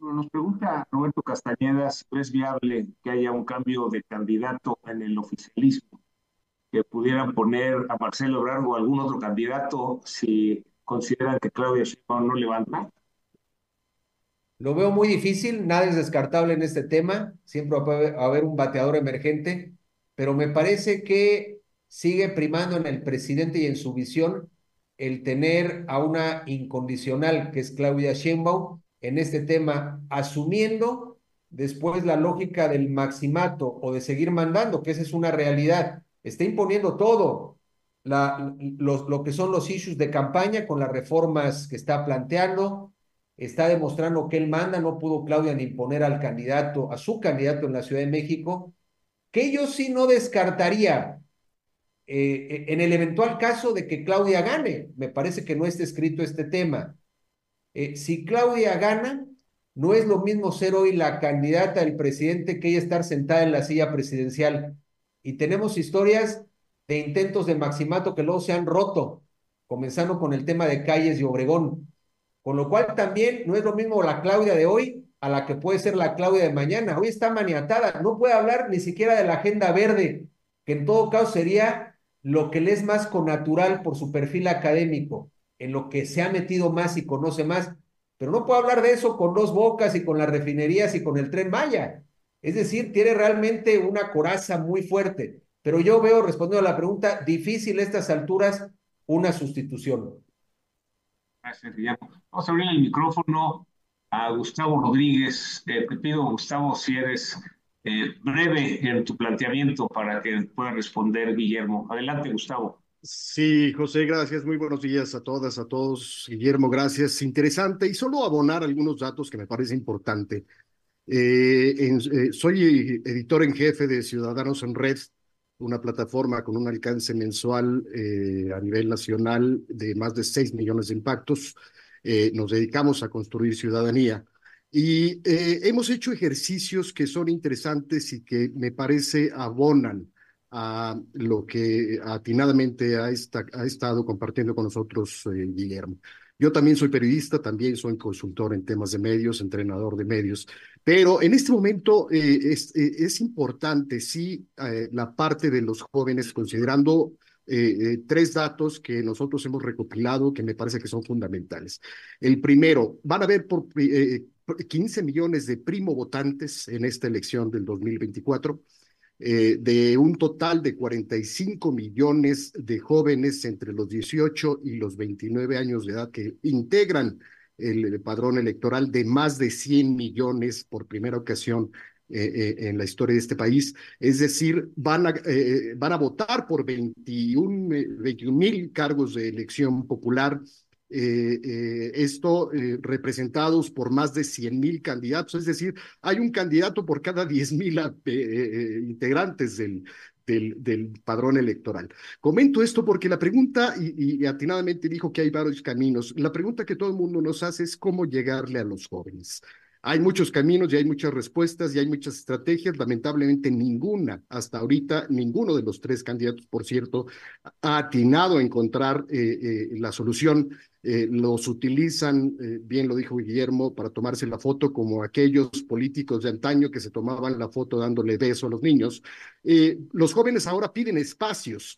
Nos pregunta Roberto Castañeda si es viable que haya un cambio de candidato en el oficialismo, que pudieran poner a Marcelo Ebrard o algún otro candidato si consideran que Claudia Sheinbaum no levanta. Lo veo muy difícil, nada es descartable en este tema, siempre va a haber un bateador emergente, pero me parece que sigue primando en el presidente y en su visión el tener a una incondicional que es Claudia Sheinbaum en este tema, asumiendo después la lógica del maximato o de seguir mandando, que esa es una realidad. Está imponiendo todo, lo que son los issues de campaña con las reformas que está planteando, está demostrando que él manda, no pudo Claudia ni imponer al candidato, a su candidato en la Ciudad de México, que yo sí no descartaría eh, en el eventual caso de que Claudia gane, me parece que no está escrito este tema. Eh, si Claudia gana, no es lo mismo ser hoy la candidata del presidente que ella estar sentada en la silla presidencial. Y tenemos historias de intentos de maximato que luego se han roto, comenzando con el tema de calles y Obregón. Con lo cual también no es lo mismo la Claudia de hoy a la que puede ser la Claudia de mañana. Hoy está maniatada, no puede hablar ni siquiera de la agenda verde, que en todo caso sería lo que le es más connatural por su perfil académico, en lo que se ha metido más y conoce más. Pero no puede hablar de eso con dos bocas y con las refinerías y con el tren Maya. Es decir, tiene realmente una coraza muy fuerte. Pero yo veo, respondiendo a la pregunta, difícil a estas alturas una sustitución. Gracias, Guillermo. Vamos a abrir el micrófono a Gustavo Rodríguez. Eh, te pido, Gustavo, si eres eh, breve en tu planteamiento para que pueda responder Guillermo. Adelante, Gustavo. Sí, José, gracias. Muy buenos días a todas, a todos. Guillermo, gracias. Interesante. Y solo abonar algunos datos que me parece importante. Eh, en, soy editor en jefe de Ciudadanos en Red, una plataforma con un alcance mensual eh, a nivel nacional de más de 6 millones de impactos. Eh, nos dedicamos a construir ciudadanía y eh, hemos hecho ejercicios que son interesantes y que me parece abonan a lo que atinadamente ha, ha estado compartiendo con nosotros Guillermo. Yo también soy periodista, también soy consultor en temas de medios, entrenador de medios, pero en este momento eh, es, eh, es, importante, sí, eh, la parte de los jóvenes, considerando tres datos que nosotros hemos recopilado que me parece que son fundamentales. El primero, van a haber por 15 millones de primo votantes en esta elección del 2024. Eh, de un total de 45 millones de jóvenes entre los 18 y los 29 años de edad que integran el, padrón electoral de más de 100 millones por primera ocasión eh, eh, en la historia de este país. Es decir, van a, van a votar por 21 mil cargos de elección popular eh, eh, esto eh, representados por más de 100 mil candidatos, es decir, hay un candidato por cada 10 mil integrantes del, del, del, padrón electoral. Comento esto porque la pregunta, y, y, atinadamente dijo que hay varios caminos, la pregunta que todo el mundo nos hace es cómo llegarle a los jóvenes. Hay muchos caminos y hay muchas respuestas y hay muchas estrategias. Lamentablemente ninguna, hasta ahorita, ninguno de los tres candidatos, por cierto, ha atinado a encontrar la solución eh, los utilizan, eh, bien lo dijo Guillermo, para tomarse la foto como aquellos políticos de antaño que se tomaban la foto dándole beso a los niños. Eh, los jóvenes ahora piden espacios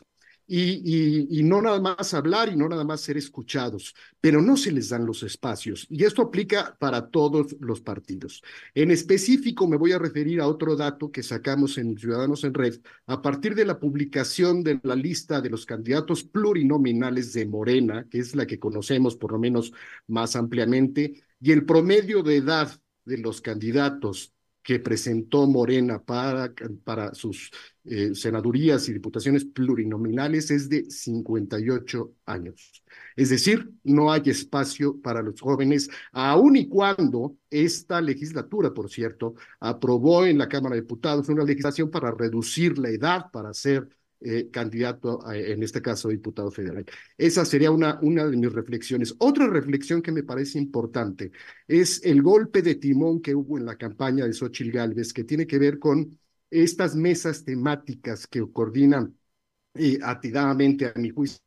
y, no nada más hablar y no nada más ser escuchados, pero no se les dan los espacios. Y esto aplica para todos los partidos. En específico, me voy a referir a otro dato que sacamos en Ciudadanos en Red a partir de la publicación de la lista de los candidatos plurinominales de Morena, que es la que conocemos por lo menos más ampliamente, y el promedio de edad de los candidatos que presentó Morena para, para sus eh, senadurías y diputaciones plurinominales es de 58 años. Es decir, no hay espacio para los jóvenes, aun y cuando esta legislatura, por cierto, aprobó en la Cámara de Diputados una legislación para reducir la edad para ser eh, candidato, en este caso, diputado federal. Esa sería una, una de mis reflexiones. Otra reflexión que me parece importante es el golpe de timón que hubo en la campaña de Xochitl Gálvez, que tiene que ver con estas mesas temáticas que coordinan eh, a mi juicio,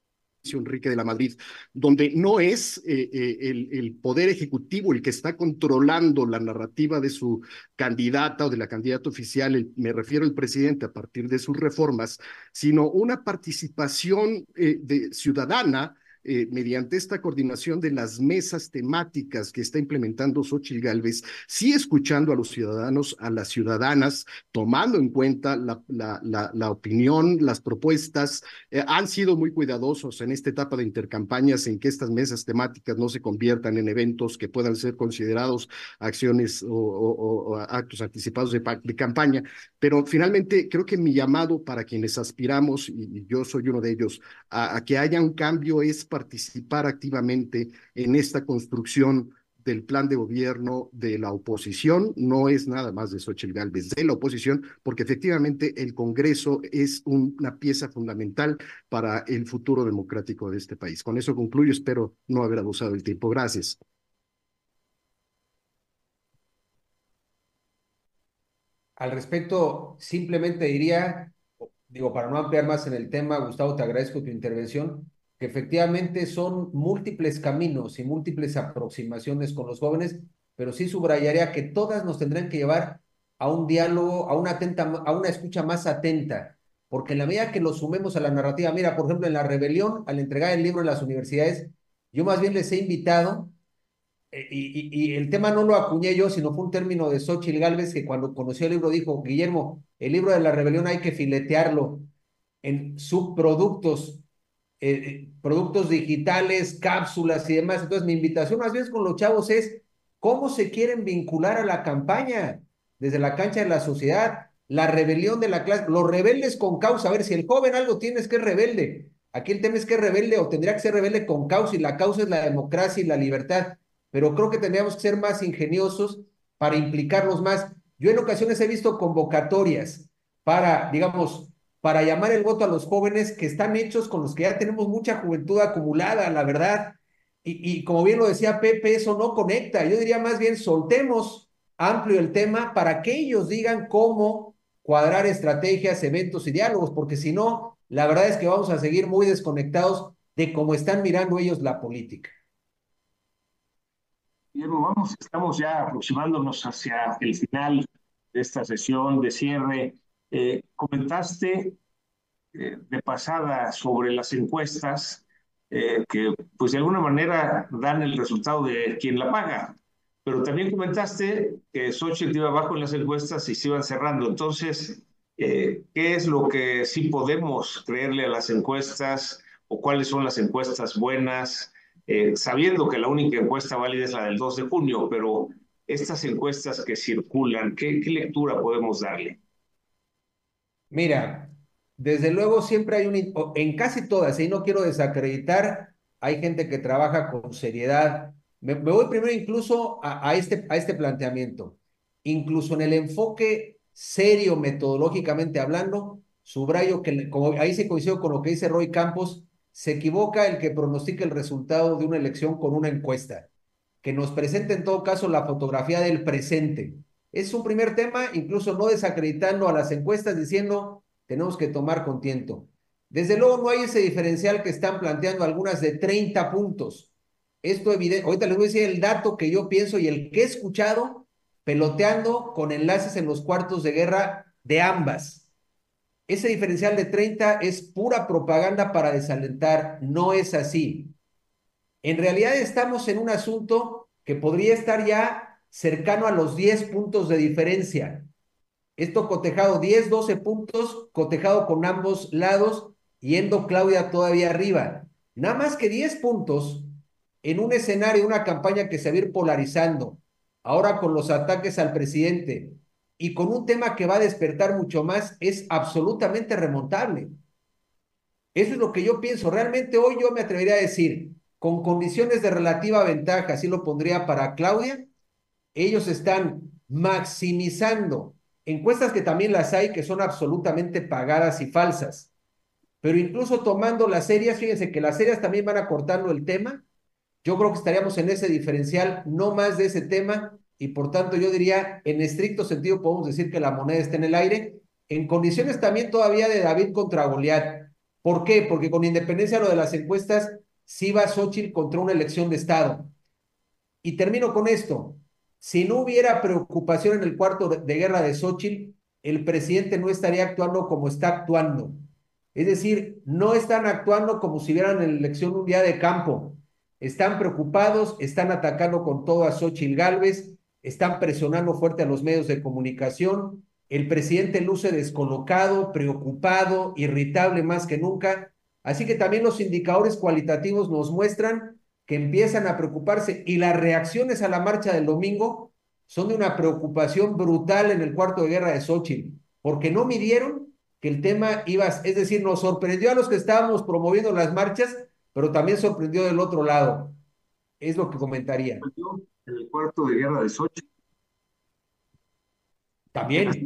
Enrique de la Madrid, donde no es eh, eh, el, el, poder ejecutivo el que está controlando la narrativa de su candidata o de la candidata oficial, me refiero al presidente a partir de sus reformas, sino una participación eh, de, ciudadana eh, mediante esta coordinación de las mesas temáticas que está implementando Xochitl Galvez, sí escuchando a los ciudadanos, a las ciudadanas, tomando en cuenta la, la, la, opinión, las propuestas, eh, han sido muy cuidadosos en esta etapa de intercampañas en que estas mesas temáticas no se conviertan en eventos que puedan ser considerados acciones o, actos anticipados de, de, campaña. Pero finalmente creo que mi llamado para quienes aspiramos, y, yo soy uno de ellos, a, a que haya un cambio es participar activamente en esta construcción del plan de gobierno de la oposición, no es nada más de Xochitl Gálvez, de la oposición, porque efectivamente el Congreso es una pieza fundamental para el futuro democrático de este país. Con eso concluyo, espero no haber abusado del tiempo. Gracias. Al respecto, simplemente diría, digo, para no ampliar más en el tema, Gustavo, te agradezco tu intervención que efectivamente son múltiples caminos y múltiples aproximaciones con los jóvenes, pero sí subrayaría que todas nos tendrán que llevar a un diálogo, a una, atenta, a una escucha más atenta, porque en la medida que lo sumemos a la narrativa, mira, por ejemplo, en la rebelión, al entregar el libro en las universidades, yo más bien les he invitado, eh, y, y, el tema no lo acuñé yo, sino fue un término de Xochitl Galvez, que cuando conoció el libro dijo, Guillermo, el libro de la rebelión hay que filetearlo en subproductos eh, eh, productos digitales, cápsulas y demás. Entonces, mi invitación más bien con los chavos es cómo se quieren vincular a la campaña desde la cancha de la sociedad, la rebelión de la clase, los rebeldes con causa. A ver, si el joven algo tiene es que es rebelde. Aquí el tema es que es rebelde o tendría que ser rebelde con causa y la causa es la democracia y la libertad. Pero creo que tendríamos que ser más ingeniosos para implicarlos más. Yo en ocasiones he visto convocatorias para, digamos, para llamar el voto a los jóvenes que están hechos con los que ya tenemos mucha juventud acumulada, la verdad. Y, como bien lo decía Pepe, eso no conecta. Yo diría más bien soltemos amplio el tema para que ellos digan cómo cuadrar estrategias, eventos y diálogos, porque si no, la verdad es que vamos a seguir muy desconectados de cómo están mirando ellos la política. Guillermo, vamos, estamos ya aproximándonos hacia el final de esta sesión de cierre. Eh, comentaste eh, de pasada sobre las encuestas eh, que pues de alguna manera dan el resultado de quien la paga, pero también comentaste que Xochitl iba abajo en las encuestas y se iban cerrando. Entonces, ¿qué es lo que sí podemos creerle a las encuestas o cuáles son las encuestas buenas? sabiendo que la única encuesta válida es la del 2 de junio, pero estas encuestas que circulan, ¿qué, qué lectura podemos darle? Mira, desde luego siempre hay un, en casi todas, y no quiero desacreditar, hay gente que trabaja con seriedad. Me, voy primero incluso a, este, a este planteamiento. Incluso en el enfoque serio, metodológicamente hablando, subrayo que como ahí se coincido con lo que dice Roy Campos, se equivoca el que pronostica el resultado de una elección con una encuesta, que nos presente en todo caso la fotografía del presente es un primer tema, incluso no desacreditando a las encuestas, diciendo tenemos que tomar con tiento. Desde luego no hay ese diferencial que están planteando algunas de 30 puntos. Esto evidente, ahorita les voy a decir el dato que yo pienso y el que he escuchado peloteando con enlaces en los cuartos de guerra de ambas. ese diferencial de 30 es pura propaganda para desalentar. No es así. En realidad estamos en un asunto que podría estar ya cercano a los 10 puntos de diferencia. Esto cotejado 10, 12 puntos, cotejado con ambos lados, yendo Claudia todavía arriba. Nada más que 10 puntos en un escenario, una campaña que se va a ir polarizando, ahora con los ataques al presidente y con un tema que va a despertar mucho más, es absolutamente remontable. Eso es lo que yo pienso. Realmente hoy yo me atrevería a decir, con condiciones de relativa ventaja, así lo pondría para Claudia, ellos están maximizando encuestas que también las hay que son absolutamente pagadas y falsas. Pero incluso tomando las serias, fíjense que las serias también van acortando el tema. Yo creo que estaríamos en ese diferencial, no más de ese tema, y por tanto yo diría, en estricto sentido podemos decir que la moneda está en el aire, en condiciones también todavía de David contra Goliat. ¿Por qué? Porque con independencia de lo de las encuestas, sí va Xochitl contra una elección de Estado. Y termino con esto. Si no hubiera preocupación en el cuarto de guerra de Xochitl, el presidente no estaría actuando como está actuando. Es decir, no están actuando como si hubieran en la elección un día de campo. Están preocupados, están atacando con todo a Xochitl Galvez, están presionando fuerte a los medios de comunicación. El presidente luce descolocado, preocupado, irritable más que nunca. Así que también los indicadores cualitativos nos muestran que empiezan a preocuparse y las reacciones a la marcha del domingo son de una preocupación brutal en el cuarto de guerra de Xochitl, porque no midieron que el tema iba, es decir, nos sorprendió a los que estábamos promoviendo las marchas, pero también sorprendió del otro lado. Es lo que comentaría. En el cuarto de guerra de Xochitl. También. Las,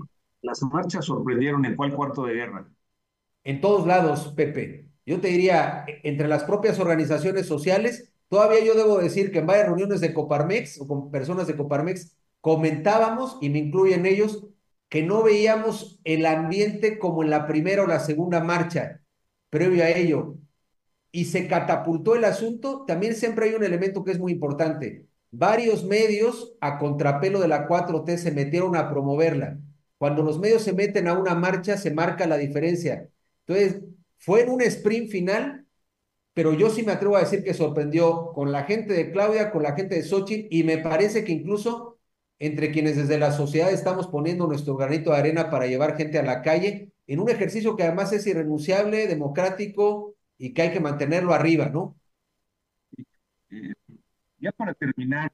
las marchas sorprendieron en cuál cuarto de guerra. En todos lados, Pepe. Yo te diría, entre las propias organizaciones sociales Todavía yo debo decir que en varias reuniones de Coparmex o con personas de Coparmex comentábamos, y me incluyen ellos, que no veíamos el ambiente como en la primera o la segunda marcha previo a ello. Y se catapultó el asunto. También siempre hay un elemento que es muy importante. Varios medios a contrapelo de la 4T se metieron a promoverla. Cuando los medios se meten a una marcha, se marca la diferencia. Entonces, fue en un sprint final pero yo sí me atrevo a decir que sorprendió con la gente de Claudia, con la gente de Xochitl, y me parece que incluso entre quienes desde la sociedad estamos poniendo nuestro granito de arena para llevar gente a la calle, en un ejercicio que además es irrenunciable, democrático y que hay que mantenerlo arriba, ¿no? ya para terminar,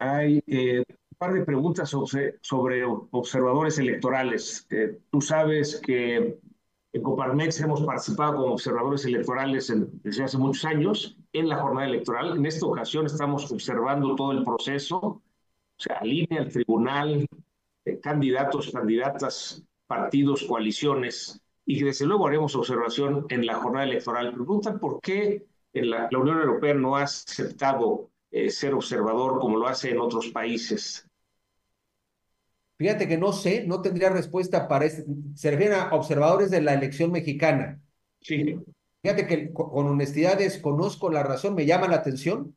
hay eh, un par de preguntas sobre, sobre observadores electorales. Eh, tú sabes que en Coparmex hemos participado como observadores electorales desde hace muchos años en la jornada electoral. En esta ocasión estamos observando todo el proceso, o sea, línea, el tribunal, eh, candidatos, candidatas, partidos, coaliciones, y que desde luego haremos observación en la jornada electoral. Preguntan por qué la, Unión Europea no ha aceptado eh, ser observador como lo hace en otros países. Fíjate que no sé, no tendría respuesta para este. Se refieren a observadores de la elección mexicana. Sí. Fíjate que con honestidad desconozco la razón, me llama la atención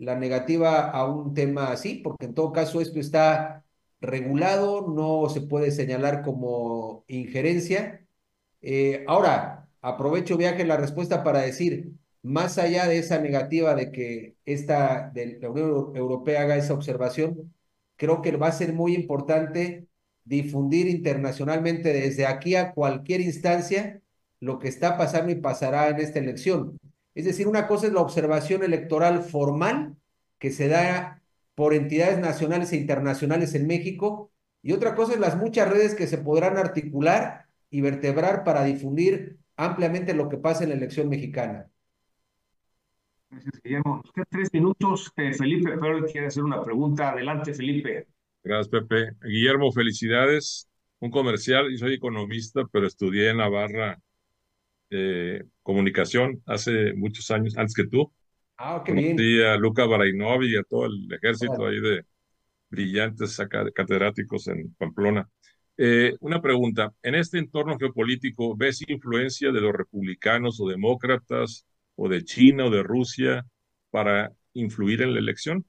la negativa a un tema así, porque en todo caso esto está regulado, no se puede señalar como injerencia. Eh, ahora, aprovecho viaje la respuesta para decir, más allá de esa negativa de que esta, de la Unión Europea haga esa observación, creo que va a ser muy importante difundir internacionalmente desde aquí a cualquier instancia lo que está pasando y pasará en esta elección. Es decir, una cosa es la observación electoral formal que se da por entidades nacionales e internacionales en México y otra cosa es las muchas redes que se podrán articular y vertebrar para difundir ampliamente lo que pasa en la elección mexicana. Gracias, Guillermo. Usted tres minutos. Eh, Felipe pero quiere hacer una pregunta. Adelante, Felipe. Gracias, Pepe. Guillermo, felicidades. Un comercial. Yo soy economista, pero estudié en Navarra eh, comunicación hace muchos años, antes que tú. Ah, qué Conocí bien. a Luca Barainovi y a todo el ejército ahí de brillantes catedráticos en Pamplona. Eh, una pregunta. En este entorno geopolítico, ¿ves influencia de los republicanos o demócratas o de China o de Rusia para influir en la elección?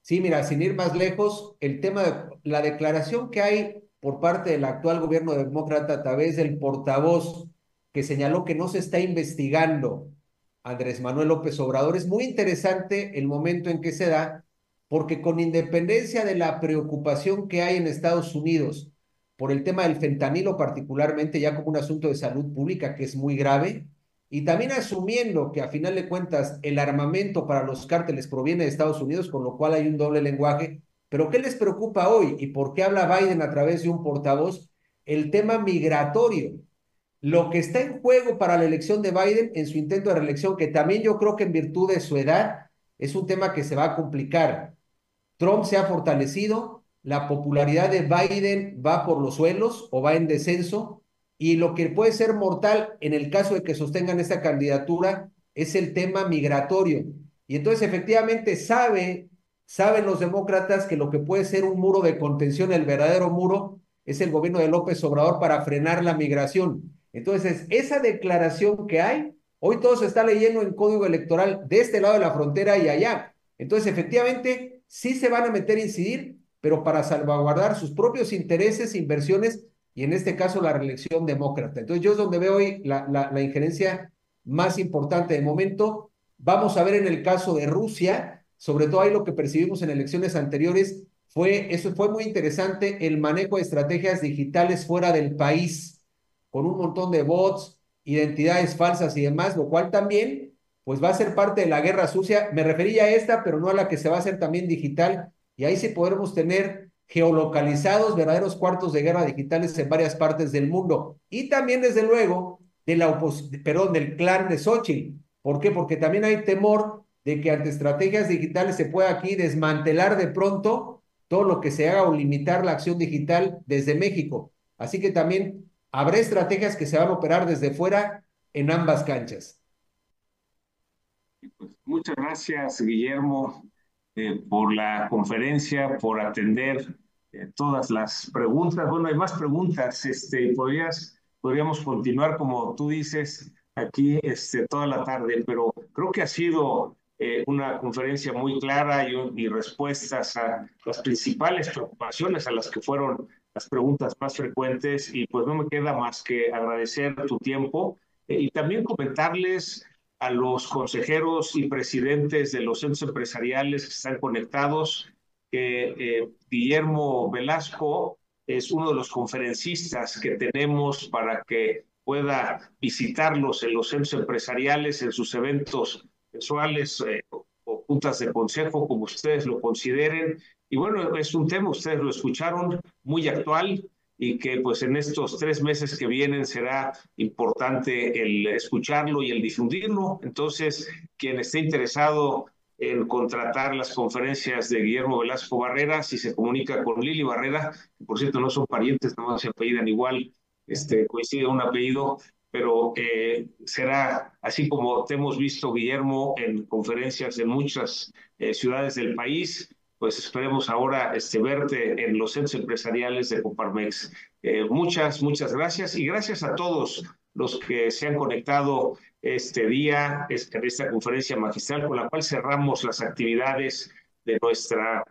Sí, mira, sin ir más lejos, el tema de la declaración que hay por parte del actual gobierno demócrata a través del portavoz que señaló que no se está investigando Andrés Manuel López Obrador. Es muy interesante el momento en que se da, porque con independencia de la preocupación que hay en Estados Unidos por el tema del fentanilo particularmente, ya como un asunto de salud pública que es muy grave, y también asumiendo que a final de cuentas el armamento para los cárteles proviene de Estados Unidos, con lo cual hay un doble lenguaje. Pero ¿qué les preocupa hoy y por qué habla Biden a través de un portavoz? El tema migratorio. Lo que está en juego para la elección de Biden en su intento de reelección, que también yo creo que en virtud de su edad es un tema que se va a complicar. Trump se ha fortalecido, la popularidad de Biden va por los suelos o va en descenso, y lo que puede ser mortal en el caso de que sostengan esta candidatura es el tema migratorio. Y entonces efectivamente sabe, saben los demócratas que lo que puede ser un muro de contención, el verdadero muro, es el gobierno de López Obrador para frenar la migración. Entonces, esa declaración que hay, hoy todo se está leyendo en código electoral de este lado de la frontera y allá. Entonces, efectivamente, sí se van a meter a incidir, pero para salvaguardar sus propios intereses, inversiones y en este caso la reelección demócrata. Entonces yo es donde veo hoy la, la, injerencia más importante de momento. Vamos a ver en el caso de Rusia, sobre todo ahí lo que percibimos en elecciones anteriores fue, eso fue muy interesante, el manejo de estrategias digitales fuera del país, con un montón de bots, identidades falsas y demás, lo cual también pues va a ser parte de la guerra sucia. Me refería a esta, pero no a la que se va a hacer también digital, y ahí sí podremos tener geolocalizados, verdaderos cuartos de guerra digitales en varias partes del mundo. Y también, desde luego, de la del clan de Xochitl. ¿Por qué? Porque también hay temor de que ante estrategias digitales se pueda aquí desmantelar de pronto todo lo que se haga o limitar la acción digital desde México. Así que también habrá estrategias que se van a operar desde fuera en ambas canchas. Pues, muchas gracias, Guillermo, eh, por la conferencia, por atender eh, todas las preguntas. Bueno, hay más preguntas. Este, podrías, podríamos continuar, como tú dices, aquí este, toda la tarde, pero creo que ha sido eh, una conferencia muy clara y, y, respuestas a las principales preocupaciones a las que fueron las preguntas más frecuentes y pues no me queda más que agradecer tu tiempo eh, y también comentarles a los consejeros y presidentes de los centros empresariales que están conectados que eh, Guillermo Velasco es uno de los conferencistas que tenemos para que pueda visitarlos en los centros empresariales, en sus eventos mensuales eh, o juntas de consejo, como ustedes lo consideren. Y bueno, es un tema, ustedes lo escucharon, muy actual y que pues en estos tres meses que vienen será importante el escucharlo y el difundirlo. Entonces, quien esté interesado en contratar las conferencias de Guillermo Velasco Barrera, si se comunica con Lili Barrera, que por cierto no son parientes, no se apellidan igual, este, coincide un apellido, pero eh, será así como te hemos visto, Guillermo, en conferencias en muchas eh, ciudades del país, pues esperemos ahora este, verte en los centros empresariales de Coparmex. Eh, muchas, muchas gracias y gracias a todos los que se han conectado este día, en esta conferencia magistral, con la cual cerramos las actividades de nuestra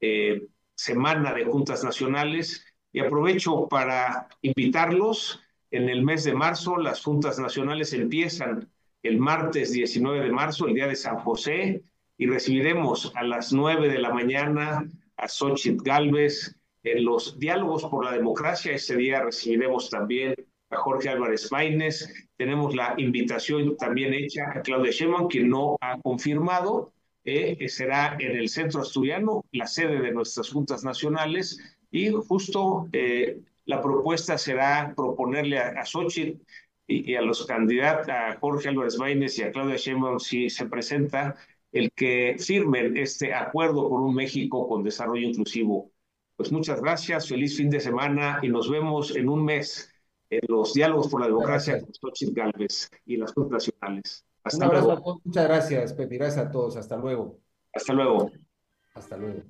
eh, semana de juntas nacionales. Y aprovecho para invitarlos. En el mes de marzo, las juntas nacionales empiezan el martes 19 de marzo, el día de San José, y recibiremos a las 9 de la mañana a Xochitl Galvez en los diálogos por la democracia. Ese día recibiremos también Jorge Álvarez Maínez. Tenemos la invitación también hecha a Claudia Sheinbaum, que no ha confirmado, eh, que será en el Centro Asturiano, la sede de nuestras juntas nacionales, y justo eh, la propuesta será proponerle a, a Xochitl y, a los candidatos, a Jorge Álvarez Maínez y a Claudia Sheinbaum, si se presenta, el que firmen este acuerdo por un México con desarrollo inclusivo. Pues muchas gracias, feliz fin de semana y nos vemos en un mes en los diálogos por la democracia con Xochitl Galvez y las juntas nacionales. Hasta luego. Muchas gracias, Pepe. Gracias a todos. Hasta luego. Hasta luego. Hasta luego.